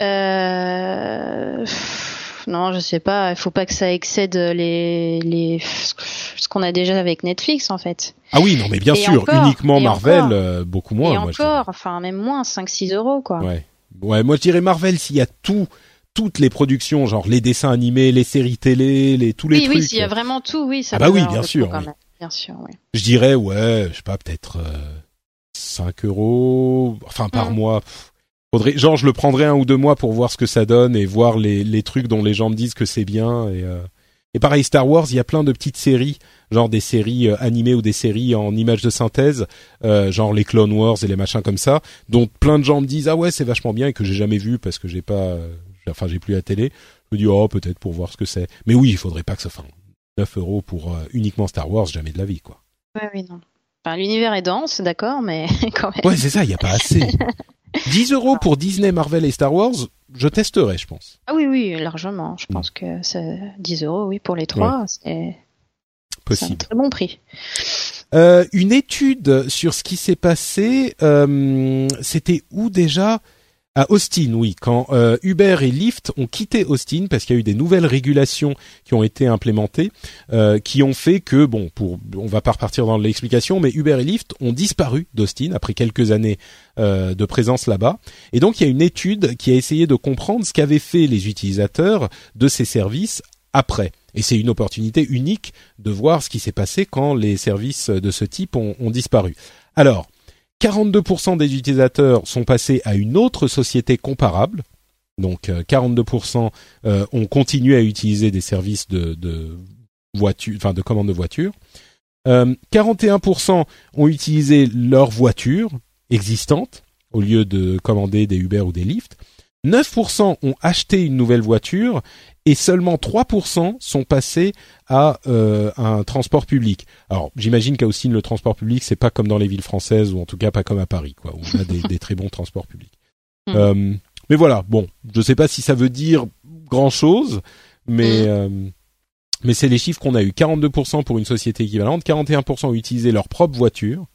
Euh non, je sais pas. Il faut pas que ça excède les, les ce qu'on a déjà avec Netflix en fait. Ah oui, non, mais bien sûr, uniquement Marvel, euh, beaucoup moins. Et encore, enfin même moins, 5-6 euros quoi. Ouais. Ouais, moi je dirais Marvel s'il y a tout, toutes les productions, genre les dessins animés, les séries télé, les tous les oui, trucs. Oui, s'il y a vraiment tout, oui, ça. Ah bah oui, bien sûr. Bien sûr, oui. Je dirais ouais, je sais pas, peut-être euh, 5 euros, enfin par mmh. mois genre, je le prendrai un ou deux mois pour voir ce que ça donne et voir les, les trucs dont les gens me disent que c'est bien. Et, euh, et pareil, Star Wars, il y a plein de petites séries, genre des séries euh, animées ou des séries en images de synthèse, euh, genre les Clone Wars et les machins comme ça, dont plein de gens me disent ah ouais c'est vachement bien et que j'ai jamais vu parce que j'ai pas, enfin j'ai plus la télé. Je me dis oh peut-être pour voir ce que c'est. Mais oui, il faudrait pas que ça fasse 9 euros pour uniquement Star Wars, jamais de la vie quoi. Ouais oui non. Enfin, l'univers est dense, d'accord, mais quand même. Ouais, c'est ça, il n'y a pas assez. 10 euros pour Disney, Marvel et Star Wars, je testerai, je pense. Ah oui, oui, largement. Je pense que c'est 10 euros, oui, pour les trois, c'est possible. un très bon prix. Euh, une étude sur ce qui s'est passé, euh, c'était où déjà? À Austin, oui, quand euh, Uber et Lyft ont quitté Austin parce qu'il y a eu des nouvelles régulations qui ont été implémentées, euh, qui ont fait que, bon, pour, on va pas repartir dans l'explication, mais Uber et Lyft ont disparu d'Austin après quelques années euh, de présence là-bas. Et donc il y a une étude qui a essayé de comprendre ce qu'avaient fait les utilisateurs de ces services après. Et c'est une opportunité unique de voir ce qui s'est passé quand les services de ce type ont, ont disparu. Alors, 42% des utilisateurs sont passés à une autre société comparable. Donc 42% euh, euh, ont continué à utiliser des services de, de voiture, enfin de commande de voiture. Euh, 41% ont utilisé leur voiture existante au lieu de commander des Uber ou des Lyft. 9% ont acheté une nouvelle voiture et seulement 3% sont passés à euh, un transport public. Alors, j'imagine qu'à Austin, le transport public, c'est pas comme dans les villes françaises, ou en tout cas pas comme à Paris, quoi, où on a des, très bons transports publics. Hmm. Euh, mais voilà, bon, je sais pas si ça veut dire grand-chose, mais... Hmm. Euh, mais c'est les chiffres qu'on a eu. 42% pour une société équivalente, 41% ont utilisé leur propre voiture,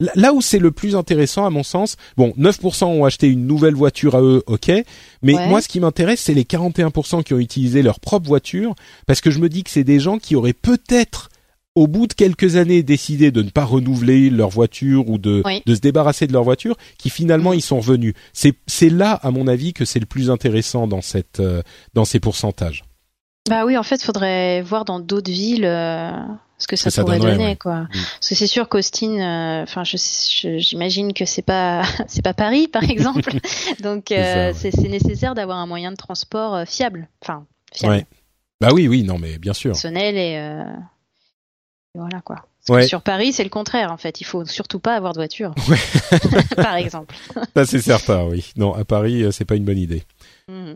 Là où c'est le plus intéressant à mon sens, bon, 9% ont acheté une nouvelle voiture à eux, ok, mais moi ce qui m'intéresse c'est les 41% qui ont utilisé leur propre voiture, parce que je me dis que c'est des gens qui auraient peut-être au bout de quelques années décidé de ne pas renouveler leur voiture ou de, de se débarrasser de leur voiture, qui finalement mm. ils sont revenus. C'est c'est là à mon avis que c'est le plus intéressant dans cette euh, dans ces pourcentages. Bah oui, en fait, faudrait voir dans d'autres villes. Euh, ce que ça, pourrait donner quoi. Mm. Parce que c'est sûr qu'Austin, euh, enfin, j'imagine que c'est pas c'est pas Paris par exemple, donc euh, c'est nécessaire d'avoir un moyen de transport euh, fiable, enfin fiable. Bah oui, oui, non, mais bien sûr. Personnel et, voilà quoi. Sur Paris, c'est le contraire en fait. Il faut surtout pas avoir de voiture, par exemple. Ça c'est certain, oui. Non, à Paris, c'est pas une bonne idée. Mm.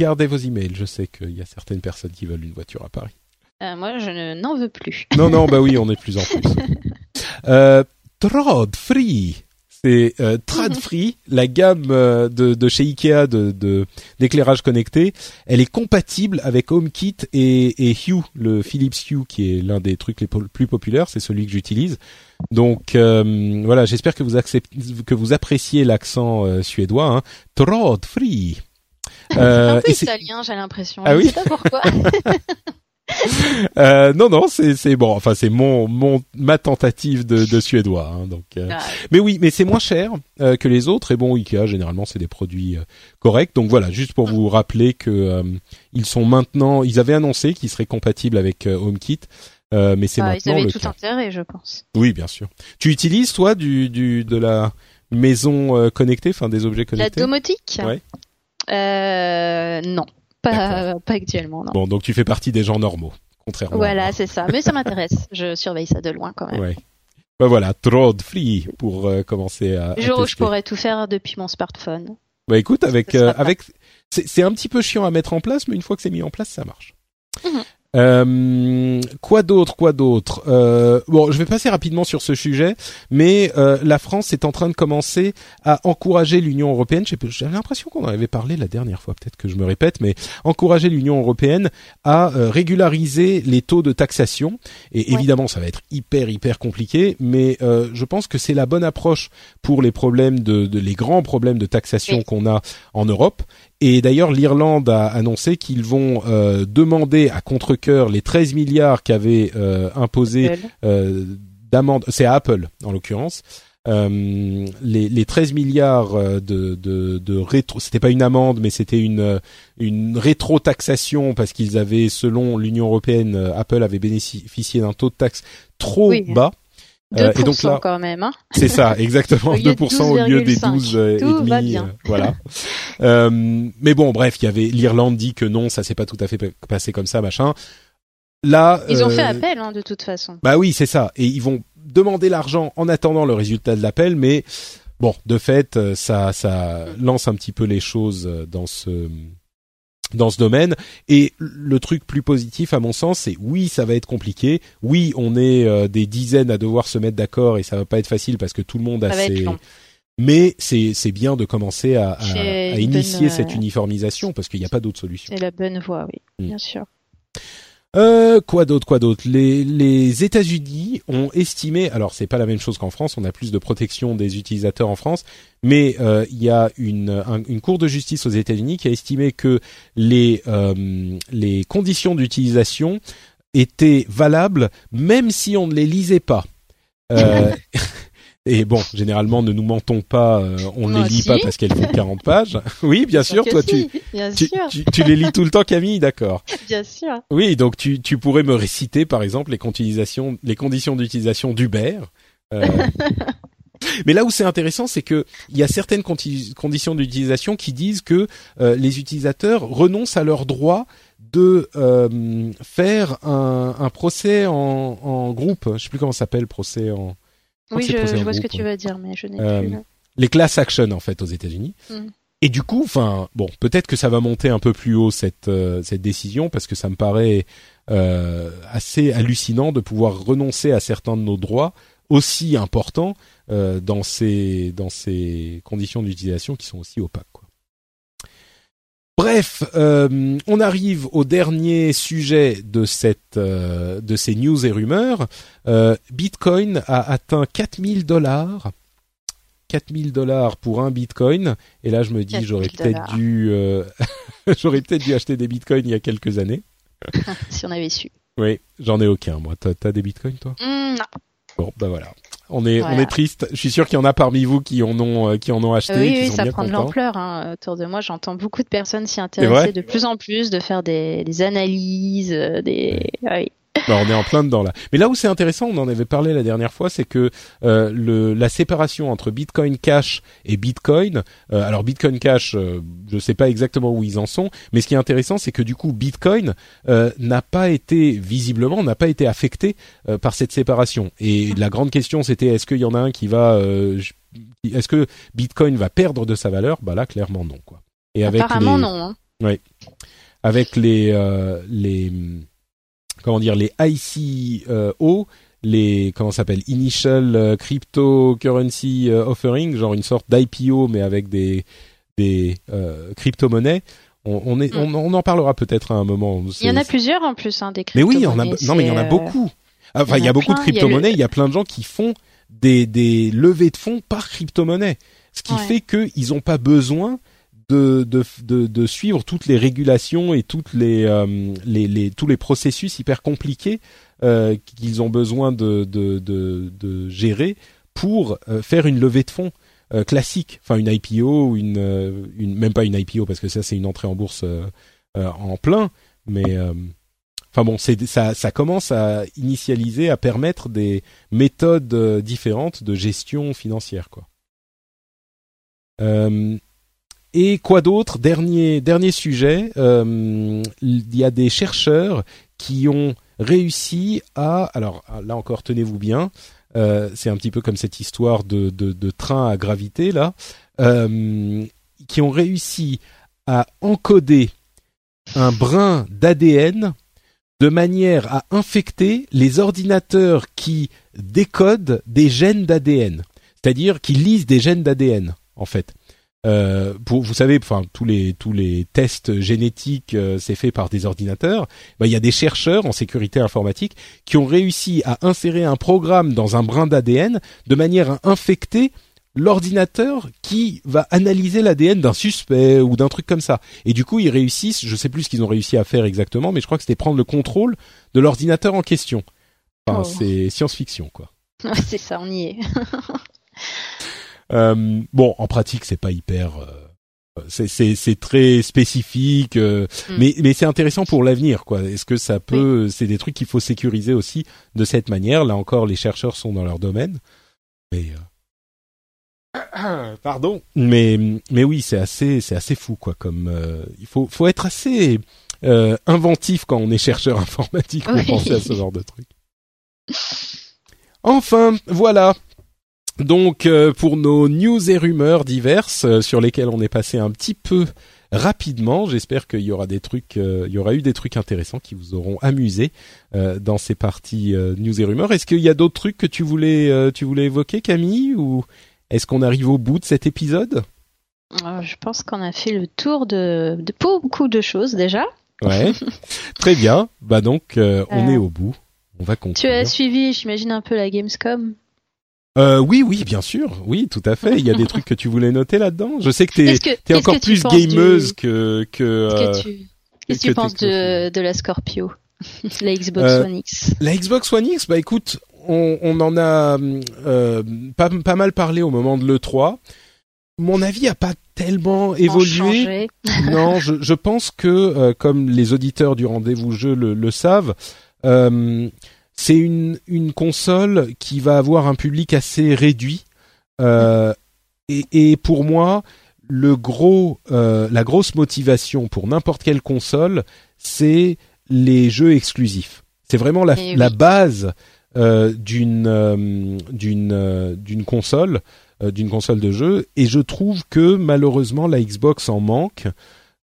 gardez vos emails. Je sais qu'il y a certaines personnes qui veulent une voiture à Paris. Euh, moi, je n'en veux plus. non, non, bah oui, on est plus en plus. euh, Trod Free, c'est euh, Trad Free, la gamme euh, de, de, chez Ikea de d'éclairage connecté. Elle est compatible avec HomeKit et, et Hue, le Philips Hue, qui est l'un des trucs les plus populaires. C'est celui que j'utilise. Donc euh, voilà, j'espère que vous acceptez, que vous appréciez l'accent suédois. Hein. Trod Free. un peu italien, j'ai l'impression. Ah oui. Je sais pas pourquoi. euh, non, non, c'est bon. Enfin, c'est mon mon ma tentative de, de suédois. Hein, donc, euh. Ah, mais oui, mais c'est moins cher euh, que les autres. Et bon, Ikea généralement c'est des produits euh, corrects. Donc voilà, juste pour vous rappeler que euh, ils sont maintenant. Ils avaient annoncé qu'ils seraient compatibles avec euh, HomeKit. Euh, mais c'est ils maintenant avaient le tout cas. intérêt, je pense. Oui, bien sûr. Tu utilises toi du du de la maison euh, connectée, enfin des objets La connectés? domotique? Ouais. euh, Non, pas, pas actuellement, non. Bon, donc tu fais partie des gens normaux, contrairement. à Voilà, c'est ça. Mais ça m'intéresse. Je surveille ça de loin quand même. Ouais. Bah voilà, Trod Free pour euh, commencer à. jour où je pourrais tout faire depuis mon smartphone. Bah écoute, avec euh, avec c'est c'est un petit peu chiant à mettre en place, mais une fois que c'est mis en place, ça marche. Mhm. Euh, quoi d'autre, quoi d'autre? Euh, Bon, je vais passer rapidement sur ce sujet, mais euh, la France est en train de commencer à encourager l'Union européenne. J'avais l'impression qu'on en avait parlé la dernière fois, peut-être que je me répète, mais encourager l'Union européenne à euh, régulariser les taux de taxation. Et Ouais. évidemment, ça va être hyper hyper compliqué, mais euh, je pense que c'est la bonne approche pour les problèmes de, de les grands problèmes de taxation Oui. qu'on a en Europe. Et d'ailleurs, l'Irlande a annoncé qu'ils vont euh, demander à contre-cœur les 13 milliards qu'avait euh, imposé euh, d'amende. C'est à Apple en l'occurrence. Euh, les, les 13 milliards euh, de, de, de rétro, c'était pas une amende, mais c'était une euh, une rétro-taxation parce qu'ils avaient, selon l'Union européenne, Apple avait bénéficié d'un taux de taxe trop Oui. bas. 2% Euh, et donc là- quand même. Hein. C'est ça, exactement, Au lieu de 2% au lieu des 12,5. 12 euh, et demi, bien. euh, voilà. Euh, mais bon, bref, il y avait l'Irlande dit que non, ça s'est pas tout à fait pa- passé comme ça, machin. Là, Ils ont fait appel hein, de toute façon. Bah oui, c'est ça, et ils vont demander l'argent en attendant le résultat de l'appel, mais bon, de fait, ça ça lance un petit peu les choses dans ce dans ce domaine. Et le truc plus positif, à mon sens, c'est oui, ça va être compliqué. Oui, on est euh, des dizaines à devoir se mettre d'accord et ça va pas être facile parce que tout le monde a ses. Mais c'est c'est bien de commencer à, initier bonne, cette euh, uniformisation parce qu'il n'y a pas d'autre solution. C'est la bonne voie, oui, Mm. bien sûr. Euh, quoi d'autre, quoi d'autre? Les, les États-Unis ont estimé, alors c'est pas la même chose qu'en France, on a plus de protection des utilisateurs en France, mais euh, il y a une, un- une cour de justice aux États-Unis qui a estimé que les euh, les conditions d'utilisation étaient valables même si on ne les lisait pas. Et bon, généralement, ne nous mentons pas, euh, on ne les lit aussi. pas parce qu'elles font 40 pages. Oui, bien sûr, toi si, tu, Bien tu, sûr, tu, tu les lis tout le temps, Camille, d'accord. bien sûr. Oui, donc tu, tu pourrais me réciter par exemple les, conditions- les conditions d'utilisation d'Uber. Euh, mais là où c'est intéressant, c'est que il y a certaines conditions d'utilisation qui disent que euh, les utilisateurs renoncent à leur droit de euh, faire un, un procès en, en groupe. Je sais plus comment s'appelle, procès en Oui, je, je vois ce que tu ouais. veux dire, mais je n'ai Euh, plus. le- les class action en fait aux États-Unis. Mm. Et du coup, enfin, bon, peut-être que ça va monter un peu plus haut cette euh, cette décision parce que ça me paraît euh, assez hallucinant de pouvoir renoncer à certains de nos droits aussi importants euh, dans ces dans ces conditions d'utilisation qui sont aussi opaques. Quoi. Bref, euh, on arrive au dernier sujet de cette euh, de ces news et rumeurs. Euh, Bitcoin a atteint 4000 dollars. 4000 dollars pour un bitcoin et là je me dis 4000 j'aurais peut-être dû euh, j'aurais peut-être dû acheter des bitcoins il y a quelques années. Si on avait su. Oui, j'en ai aucun moi. T'as des bitcoins toi? Hmm, non. Bon, bah voilà. On est on est triste. Je suis sûr qu'il y en a parmi vous qui en ont euh, qui en ont acheté, oui, qui oui, sont ça bien prend de l'ampleur. Hein. Autour de moi, j'entends beaucoup de personnes s'y intéresser de plus en plus, de faire des, des analyses, euh, des. Oui. Bah, on est en plein dedans là. Mais là où c'est intéressant, on en avait parlé la dernière fois, c'est que euh, le, la séparation entre Bitcoin Cash et Bitcoin. euh, alors Bitcoin Cash, euh, je sais pas exactement où ils en sont, mais ce qui est intéressant, c'est que du coup Bitcoin euh, n'a pas été visiblement n'a pas été affecté euh, par cette séparation. Et la grande question, c'était est-ce qu'il y en a un qui va, euh, est-ce que Bitcoin va perdre de sa valeur? Bah là, clairement non quoi. Et avec Apparemment, les, non. Hein. avec les euh, les comment dire les ICO les comment s'appelle initial euh, cryptocurrency euh, offering genre une sorte d'IPO mais avec des des euh, crypto-monnaies. On, on est on, on en parlera peut-être à un moment. Il y en a plusieurs en plus, hein, des mais oui il y en a crypto-monnaies, non mais il y en a beaucoup. enfin il y a beaucoup de il y crypto-monnaies il y a plein de gens qui font des des levées de fonds par crypto-monnaie. Ce qui Ouais. fait qu'ils n'ont pas besoin de, de, de, de, suivre toutes les régulations et toutes les, euh, les, les, tous les processus hyper compliqués euh, qu'ils ont besoin de, de, de, gérer pour euh, faire une levée de fonds euh, classique, enfin une IPO ou une, une, même pas une IPO parce que ça c'est une entrée en bourse en plein, mais enfin bon, c'est ça, ça commence à initialiser, à permettre des méthodes différentes de gestion financière, quoi. Euh, et quoi d'autre? Dernier sujet, euh, il y a des chercheurs qui ont réussi à alors là encore tenez-vous bien, euh, c'est un petit peu comme cette histoire de train à gravité là, euh, qui ont réussi à encoder un brin d'ADN de manière à infecter les ordinateurs qui décodent des gènes d'ADN, c'est-à-dire qui lisent des gènes d'ADN en fait. Euh, pour, vous savez, enfin tous les tous les tests génétiques, euh, c'est fait par des ordinateurs. Ben, il y a des chercheurs en sécurité informatique qui ont réussi à insérer un programme dans un brin d'ADN de manière à infecter l'ordinateur qui va analyser l'ADN d'un suspect ou d'un truc comme ça. Et du coup, ils réussissent, je sais plus ce qu'ils ont réussi à faire exactement, mais je crois que c'était prendre le contrôle de l'ordinateur en question. Enfin, oh. c'est science-fiction, quoi. c'est ça, on y est. Euh, bon, en pratique, c'est pas hyper. Euh, c'est très spécifique, euh, mm. mais mais c'est intéressant pour l'avenir, quoi. Est-ce que ça peut C'est des trucs qu'il faut sécuriser aussi de cette manière? Là encore, les chercheurs sont dans leur domaine, mais pardon. Mais mais oui, c'est assez c'est assez fou, quoi. Comme il faut faut être assez inventif quand on est chercheur informatique pour penser à ce genre de truc. Enfin, voilà. Donc euh, pour nos news et rumeurs diverses euh, sur lesquelles on est passé un petit peu rapidement, j'espère qu'il y aura des trucs, euh, il y aura eu des trucs intéressants qui vous auront amusé dans ces parties news et rumeurs. Est-ce qu'il y a d'autres trucs que tu voulais, tu voulais évoquer, Camille, ou est-ce qu'on arrive au bout de cet épisode? Je pense qu'on a fait le tour de, de beaucoup de choses déjà. Ouais, très bien. Bah donc on est au bout. On va continuer. Tu as suivi, j'imagine un peu la Gamescom? Euh, oui, oui, bien sûr, oui, tout à fait. Il y a des trucs que tu voulais noter là-dedans? Je sais que t'es es, encore plus gameuse que que. Qu'est-ce que euh, tu, penses de, de la Scorpio, la Xbox euh, One X La Xbox One X, bah écoute, on, on en a euh, pas pas mal parlé au moment de le 3. Mon avis a pas tellement évolué. non, je, je pense que euh, comme les auditeurs du rendez-vous jeu le, le savent. Euh, c'est une, une console qui va avoir un public assez réduit. Euh, et, et, pour moi, le gros, euh, la grosse motivation pour n'importe quelle console, c'est les jeux exclusifs. C'est vraiment la, eh la base euh, d'une d'une d'une console, d'une console de jeu. Et je trouve que malheureusement la Xbox en manque.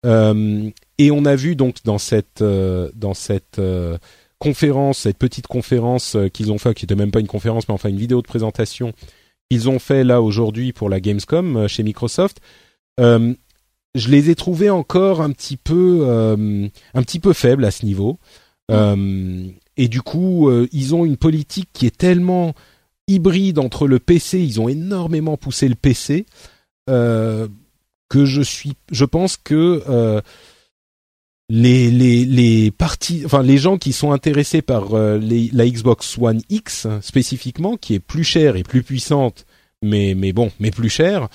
et on a vu donc dans cette dans cette conférence, cette petite conférence euh, qu'ils ont fait, qui était même pas une conférence, mais enfin une vidéo de présentation qu'ils ont fait là aujourd'hui pour la Gamescom euh, chez Microsoft. Euh, je les ai trouvés encore un petit peu, un petit peu faibles à ce niveau. et du coup, ils ont une politique qui est tellement hybride entre le PC, ils ont énormément poussé le PC que je suis, je pense que les les les parties, enfin les gens qui sont intéressés par euh, la Xbox One X spécifiquement, qui est plus chère et plus puissante, mais mais bon, mais plus chère.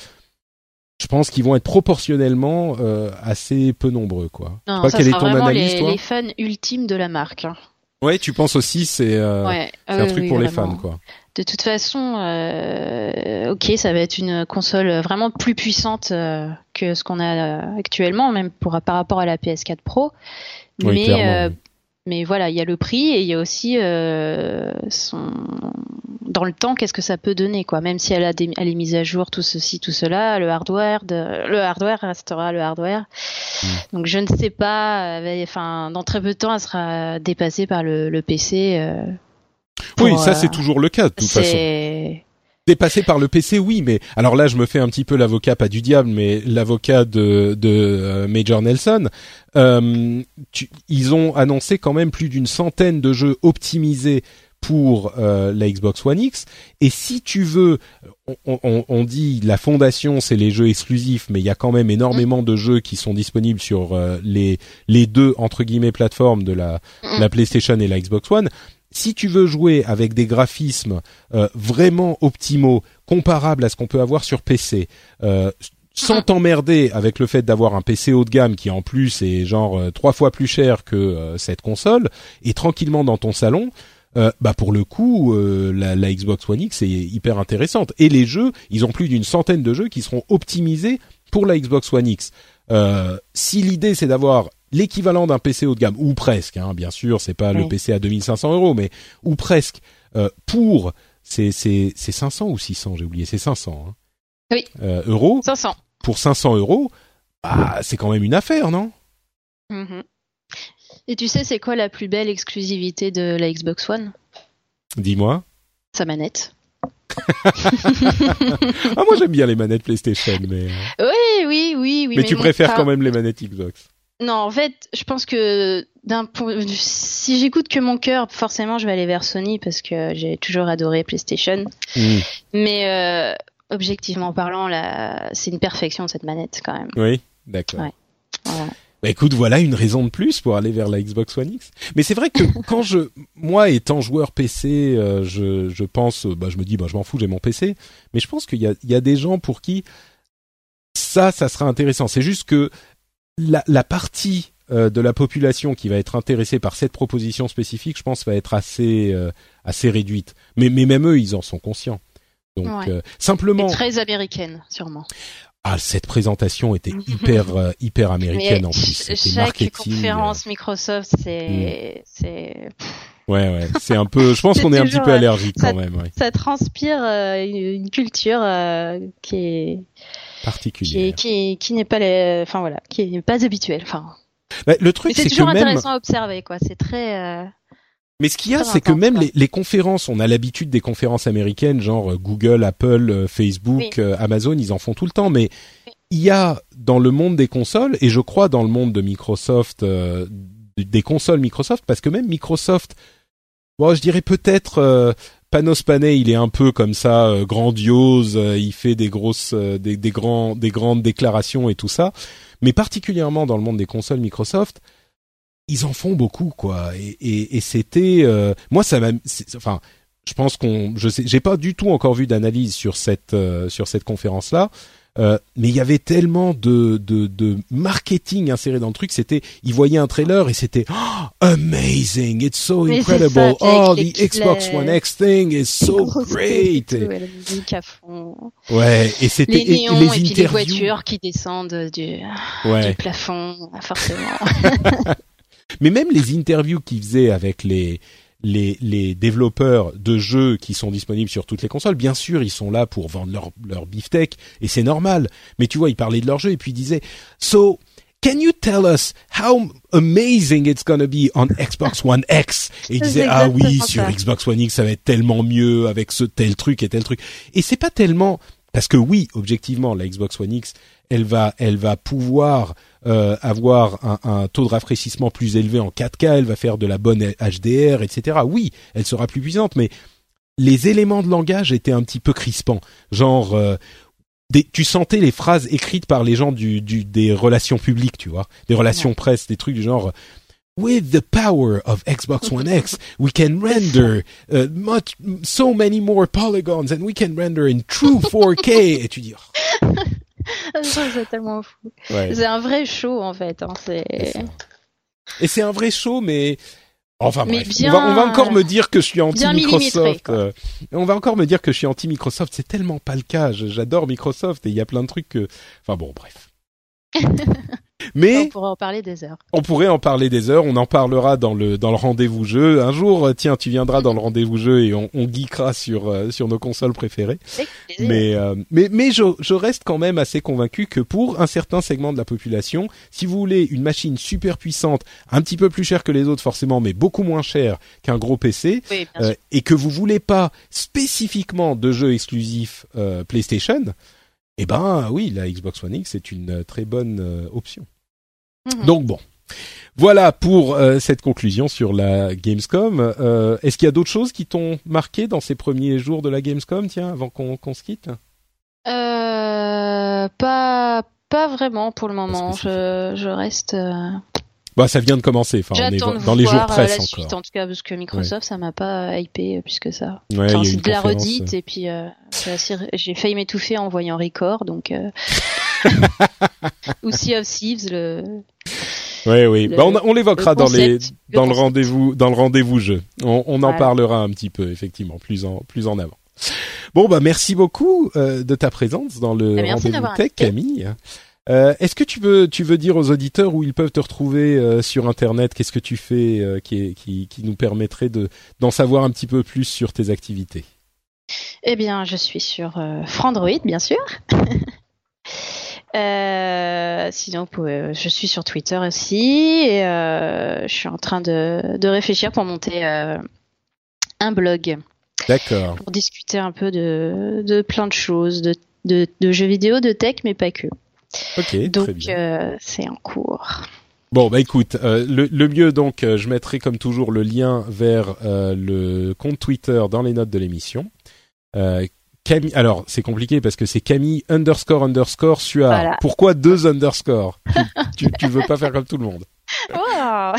Je pense qu'ils vont être proportionnellement euh, assez peu nombreux, quoi. Non, ça quelle est ton analyse, les, les fans ultimes de la marque. Hein. Ouais, tu penses aussi c'est euh, ouais. un ah truc pour les fans, quoi de toute façon, euh, ok, ça va être une console vraiment plus puissante euh, que ce qu'on a actuellement, même pour, par rapport à la PS4 Pro. mais, mais voilà, il y a le prix et il y a aussi son... dans le temps, qu'est-ce que ça peut donner, quoi. Même si elle a des... elle est mise à jour, tout ceci, tout cela, le hardware, de... le hardware restera le hardware. Mm. Donc je ne sais pas, enfin, dans très peu de temps, elle sera dépassée par le, le PC oui, ça c'est toujours le cas de toute façon. Dépassé par le PC, oui, mais alors là, je me fais un petit peu l'avocat, pas du diable, mais l'avocat de, de euh, Major Nelson. Euh, ils ont annoncé quand même plus d'une centaine de jeux optimisés pour euh, la Xbox One X. Et si tu veux, on, on, on dit la fondation c'est les jeux exclusifs, mais il y a quand même énormément de jeux qui sont disponibles sur euh, les les deux entre guillemets plateformes de la la PlayStation et la Xbox One. Si tu veux jouer avec des graphismes euh, vraiment optimaux, comparables à ce qu'on peut avoir sur PC, euh, sans t'emmerder avec le fait d'avoir un PC haut de gamme qui en plus est genre euh, trois fois plus cher que euh, cette console, et tranquillement dans ton salon, euh, bah pour le coup, euh, la, la, Xbox One X est hyper intéressante. Et les jeux, ils ont plus d'une centaine de jeux qui seront optimisés pour la Xbox One X. Euh, si l'idée c'est d'avoir l'équivalent d'un PC haut de gamme ou presque, hein, bien sûr, c'est pas Oui. le PC à 2500 euros, mais ou presque euh, pour c'est c'est c'est 500 ou 600, j'ai oublié, c'est 500 hein, Oui. euh, euros 500. pour 500 euros, bah, c'est quand même une affaire, non? Mhm. Et tu sais, c'est quoi la plus belle exclusivité de la Xbox One? Dis-moi. Sa manette. Ah, moi j'aime bien les manettes PlayStation, mais euh, Oui, oui, oui, oui. mais, tu préfères quand même les manettes Xbox. Non, en fait, je pense que d'un point, si j'écoute que mon cœur, forcément, je vais aller vers Sony parce que j'ai toujours adoré PlayStation. Hmm. Mais euh, objectivement parlant, là, c'est une perfection cette manette quand même. Oui, d'accord. Ouais. Voilà. Bah écoute, voilà une raison de plus pour aller vers la Xbox One X. Mais c'est vrai que quand je, moi étant joueur PC, euh, je, je pense, euh, bah je me dis, bah je m'en fous, j'ai mon PC. Mais je pense qu'il y a, il y a des gens pour qui ça, ça sera intéressant. C'est juste que la, la partie euh, de la population qui va être intéressée par cette proposition spécifique, je pense, va être assez, euh, assez réduite. Mais, mais même eux, ils en sont conscients. Donc Ouais. euh, simplement, Et très américaine, sûrement. ah cette présentation était hyper, euh, hyper américaine en plus. C'était chaque marketing. euh, conférence Microsoft, c'est, c'est, Ouais, ouais, c'est un peu. Je pense qu'on est un petit peu euh, allergique ça- quand même, ouais, ça transpire euh, une culture euh, qui est, particulière. qui, est- qui n'est pas, les- enfin voilà, qui est pas habituelle. Enfin, Bah, le truc, c'est c'est que toujours même. intéressant à observer, quoi. C'est très. euh, Mais ce qu'il y a, c'est que même les, les conférences, on a l'habitude des conférences américaines, genre euh, Google, Apple, euh, Facebook, Oui. euh, Amazon, ils en font tout le temps. Mais il y a dans le monde des consoles, et je crois dans le monde de Microsoft, euh, des consoles Microsoft, parce que même Microsoft, bon, je dirais peut-être. Panos Panay, il est un peu comme ça, euh, grandiose. euh, il fait des grosses, euh, des, grands, des grandes déclarations et tout ça. Mais particulièrement dans le monde des consoles Microsoft, ils en font beaucoup, quoi. Et, et, et c'était, moi, ça m'a, enfin, je pense qu'on, je sais, j'ai pas du tout encore vu d'analyse sur cette, sur cette conférence-là. Euh, mais il y avait tellement de, de, de marketing inséré dans le truc. C'était, ils voyaient un trailer et c'était oh, amazing, it's so Mais incredible. ça, oh, the Xbox One X thing is so great. et tout, et la musique à fond. Ouais, et c'était Les et néons les et, puis les interviews. voitures qui descendent du, Ouais. du plafond, forcément. Mais même les interviews qu'ils faisaient avec les les les développeurs de jeux qui sont disponibles sur toutes les consoles, bien sûr, ils sont là pour vendre leur leur beefsteak et c'est normal. Mais tu vois, ils parlaient de leur jeu et puis ils disaient "So, can you tell us how amazing it's gonna be on Xbox One X?" Et ils C'est disaient "Ah oui, sur. Xbox One X, ça va être tellement mieux avec ce tel truc et tel truc." Et c'est pas tellement parce que oui, objectivement, la Xbox One X, elle va elle va pouvoir euh, avoir un, un taux de rafraîchissement plus élevé en 4K, elle va faire de la bonne HDR, etc. Oui, elle sera plus puissante, mais les éléments de langage étaient un petit peu crispants. Genre, euh, des, tu sentais les phrases écrites par les gens du, du des relations publiques, tu vois, des relations presse, des trucs du genre. With the power of Xbox One X, we can render uh, much, so many more polygons, and we can render in true 4K. Et tu dis, oh, c'est tellement fou. ouais. C'est un vrai show, en fait. Hein. Et c'est un vrai show, mais enfin Mais bref, bien- on, va, on va encore me dire que je suis anti Microsoft. euh, on va encore me dire que je suis anti Microsoft. C'est tellement pas le cas. J'adore Microsoft et il y a plein de trucs que. Enfin bon, bref. On Mais pourrait en parler des heures. on pourrait en parler des heures. On en parlera dans le dans le rendez-vous jeu. Un jour, euh, tiens, tu viendras dans le rendez-vous jeu et on, on geekera sur euh, sur nos consoles préférées. Mais euh, mais mais je, je reste quand même assez convaincu que pour un certain segment de la population, si vous voulez une machine super puissante, un petit peu plus chère que les autres forcément, mais beaucoup moins chère qu'un gros PC, Oui, euh, et que vous voulez pas spécifiquement de jeux exclusifs euh, PlayStation, eh ben oui, la Xbox One X c'est une euh, très bonne euh, option. Mhm. Donc bon. Voilà pour euh, cette conclusion sur la Gamescom. Euh, Est-ce qu'il y a d'autres choses qui t'ont marqué dans ces premiers jours de la Gamescom, tiens, avant qu'on qu'on se quitte? Euh, Pas pas vraiment pour le moment. Je, je reste. Euh... Bah, ça vient de commencer. Enfin, on est dans les jours euh, presse la encore. suite en tout cas parce que Microsoft ça m'a pas hypé plus que ça. Ouais, Enfin, c'est de la redite et puis euh, j'ai failli m'étouffer en voyant Record donc euh... ou Sea of Thieves le Oui, oui. le- Bah, on, on l'évoquera le dans les le dans le rendez-vous dans le rendez-vous jeu. On, on en parlera un petit peu effectivement plus en plus en avant. Bon bah merci beaucoup euh, de ta présence dans le Ah, merci rendez-vous tech. Camille. Euh, Est-ce que tu veux tu veux dire aux auditeurs où ils peuvent te retrouver euh, sur internet? Qu'est-ce que tu fais euh, qui, est, qui qui nous permettrait de d'en savoir un petit peu plus sur tes activités? Eh bien, je suis sur Frandroid, bien sûr. Sinon, vous pouvez- je suis sur Twitter aussi et je suis en train de, de réfléchir pour monter un blog D'accord. pour discuter un peu de, de plein de choses, de, de, de jeux vidéo, de tech, mais pas que. Ok, très Donc, bien. euh, c'est en cours. Bon bah écoute, euh, le, le mieux donc, euh, je mettrai comme toujours le lien vers euh, le compte Twitter dans les notes de l'émission. Camille, alors c'est compliqué parce que c'est Camille underscore underscore Suard. Voilà. Pourquoi deux underscores? Tu, tu, tu veux pas faire comme tout le monde. Wow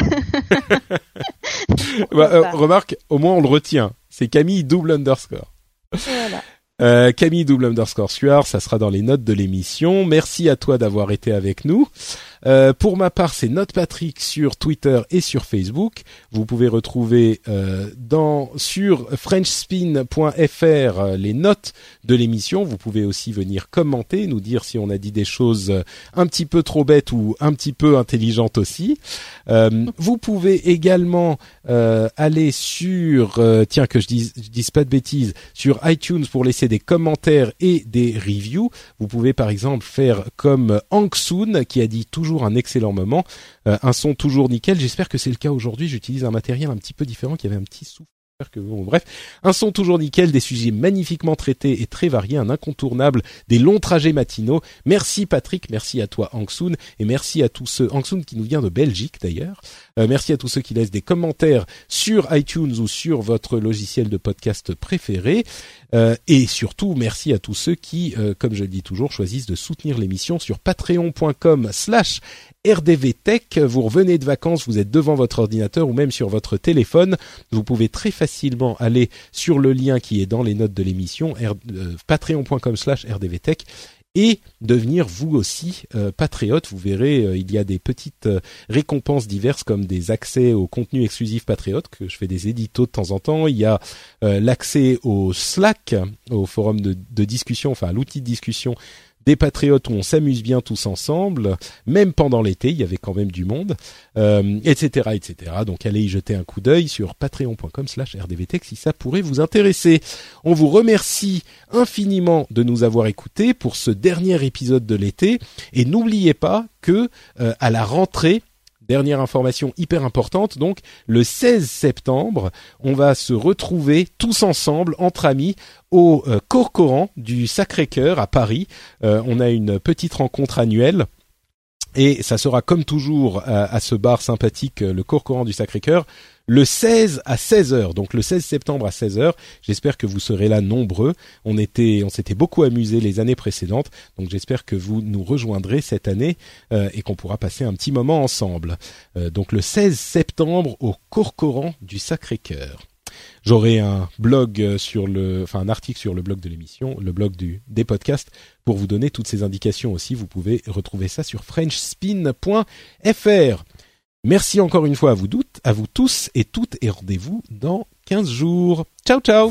Bah, remarque, au moins on le retient. C'est Camille double underscore. Voilà. Euh, Camille double underscore Suard, ça sera dans les notes de l'émission. Merci à toi d'avoir été avec nous. Euh, pour ma part, c'est Note Patrick sur Twitter et sur Facebook. Vous pouvez retrouver euh, dans sur frenchspin.fr euh, les notes de l'émission. Vous pouvez aussi venir commenter, nous dire si on a dit des choses euh, un petit peu trop bêtes ou un petit peu intelligentes aussi. Euh, vous pouvez également aller sur tiens que je dise je dise pas de bêtises sur iTunes pour laisser des commentaires et des reviews. Vous pouvez par exemple faire comme Hank Soon qui a dit toujours un excellent moment, euh, un son toujours nickel. J'espère que c'est le cas aujourd'hui. J'utilise un matériel un petit peu différent qui avait un petit souffle. Que bon, bref, un son toujours nickel, des sujets magnifiquement traités et très variés, un incontournable des longs trajets matinaux. Merci Patrick, merci à toi Hank Soon et merci à tous ceux Hank Soon qui nous vient de Belgique d'ailleurs. Euh, merci à tous ceux qui laissent des commentaires sur iTunes ou sur votre logiciel de podcast préféré. Euh, et surtout, merci à tous ceux qui, euh, comme je le dis toujours, choisissent de soutenir l'émission sur patreon.com slash rdvtech. Vous revenez de vacances, vous êtes devant votre ordinateur ou même sur votre téléphone. Vous pouvez très facilement aller sur le lien qui est dans les notes de l'émission, patreon.com slash rdvtech et devenir vous aussi euh, patriote. Vous verrez, euh, il y a des petites euh, récompenses diverses comme des accès au contenu exclusif patriote que je fais des éditos de temps en temps. Il y a l'accès au Slack, au forum de, de discussion, enfin l'outil de discussion des patriotes où on s'amuse bien tous ensemble, même pendant l'été, il y avait quand même du monde, euh, etc., etc. Donc allez y jeter un coup d'œil sur patreon.com/slash rdvtech si ça pourrait vous intéresser. On vous remercie infiniment de nous avoir écoutés pour ce dernier épisode de l'été et n'oubliez pas que euh, à la rentrée Dernière information hyper importante, donc le 16 septembre, on va se retrouver tous ensemble entre amis au euh, Corcoran du Sacré-Cœur à Paris. Euh, on a une petite rencontre annuelle. Et ça sera comme toujours à, à ce bar sympathique, euh, le Corcoran du Sacré-Cœur, le 16 à 16 heures. Donc le 16 septembre à 16 heures. J'espère que vous serez là nombreux. On était, on s'était beaucoup amusé les années précédentes. Donc j'espère que vous nous rejoindrez cette année euh, et qu'on pourra passer un petit moment ensemble. Euh, donc le 16 septembre au Corcoran du Sacré-Cœur. J'aurai un blog euh, sur le, enfin un article sur le blog de l'émission, le blog du des podcasts, pour vous donner toutes ces indications aussi. Vous pouvez retrouver ça sur frenchspin.fr. Merci encore une fois à vous, doutes, à vous tous et toutes et rendez-vous dans 15 jours. Ciao ciao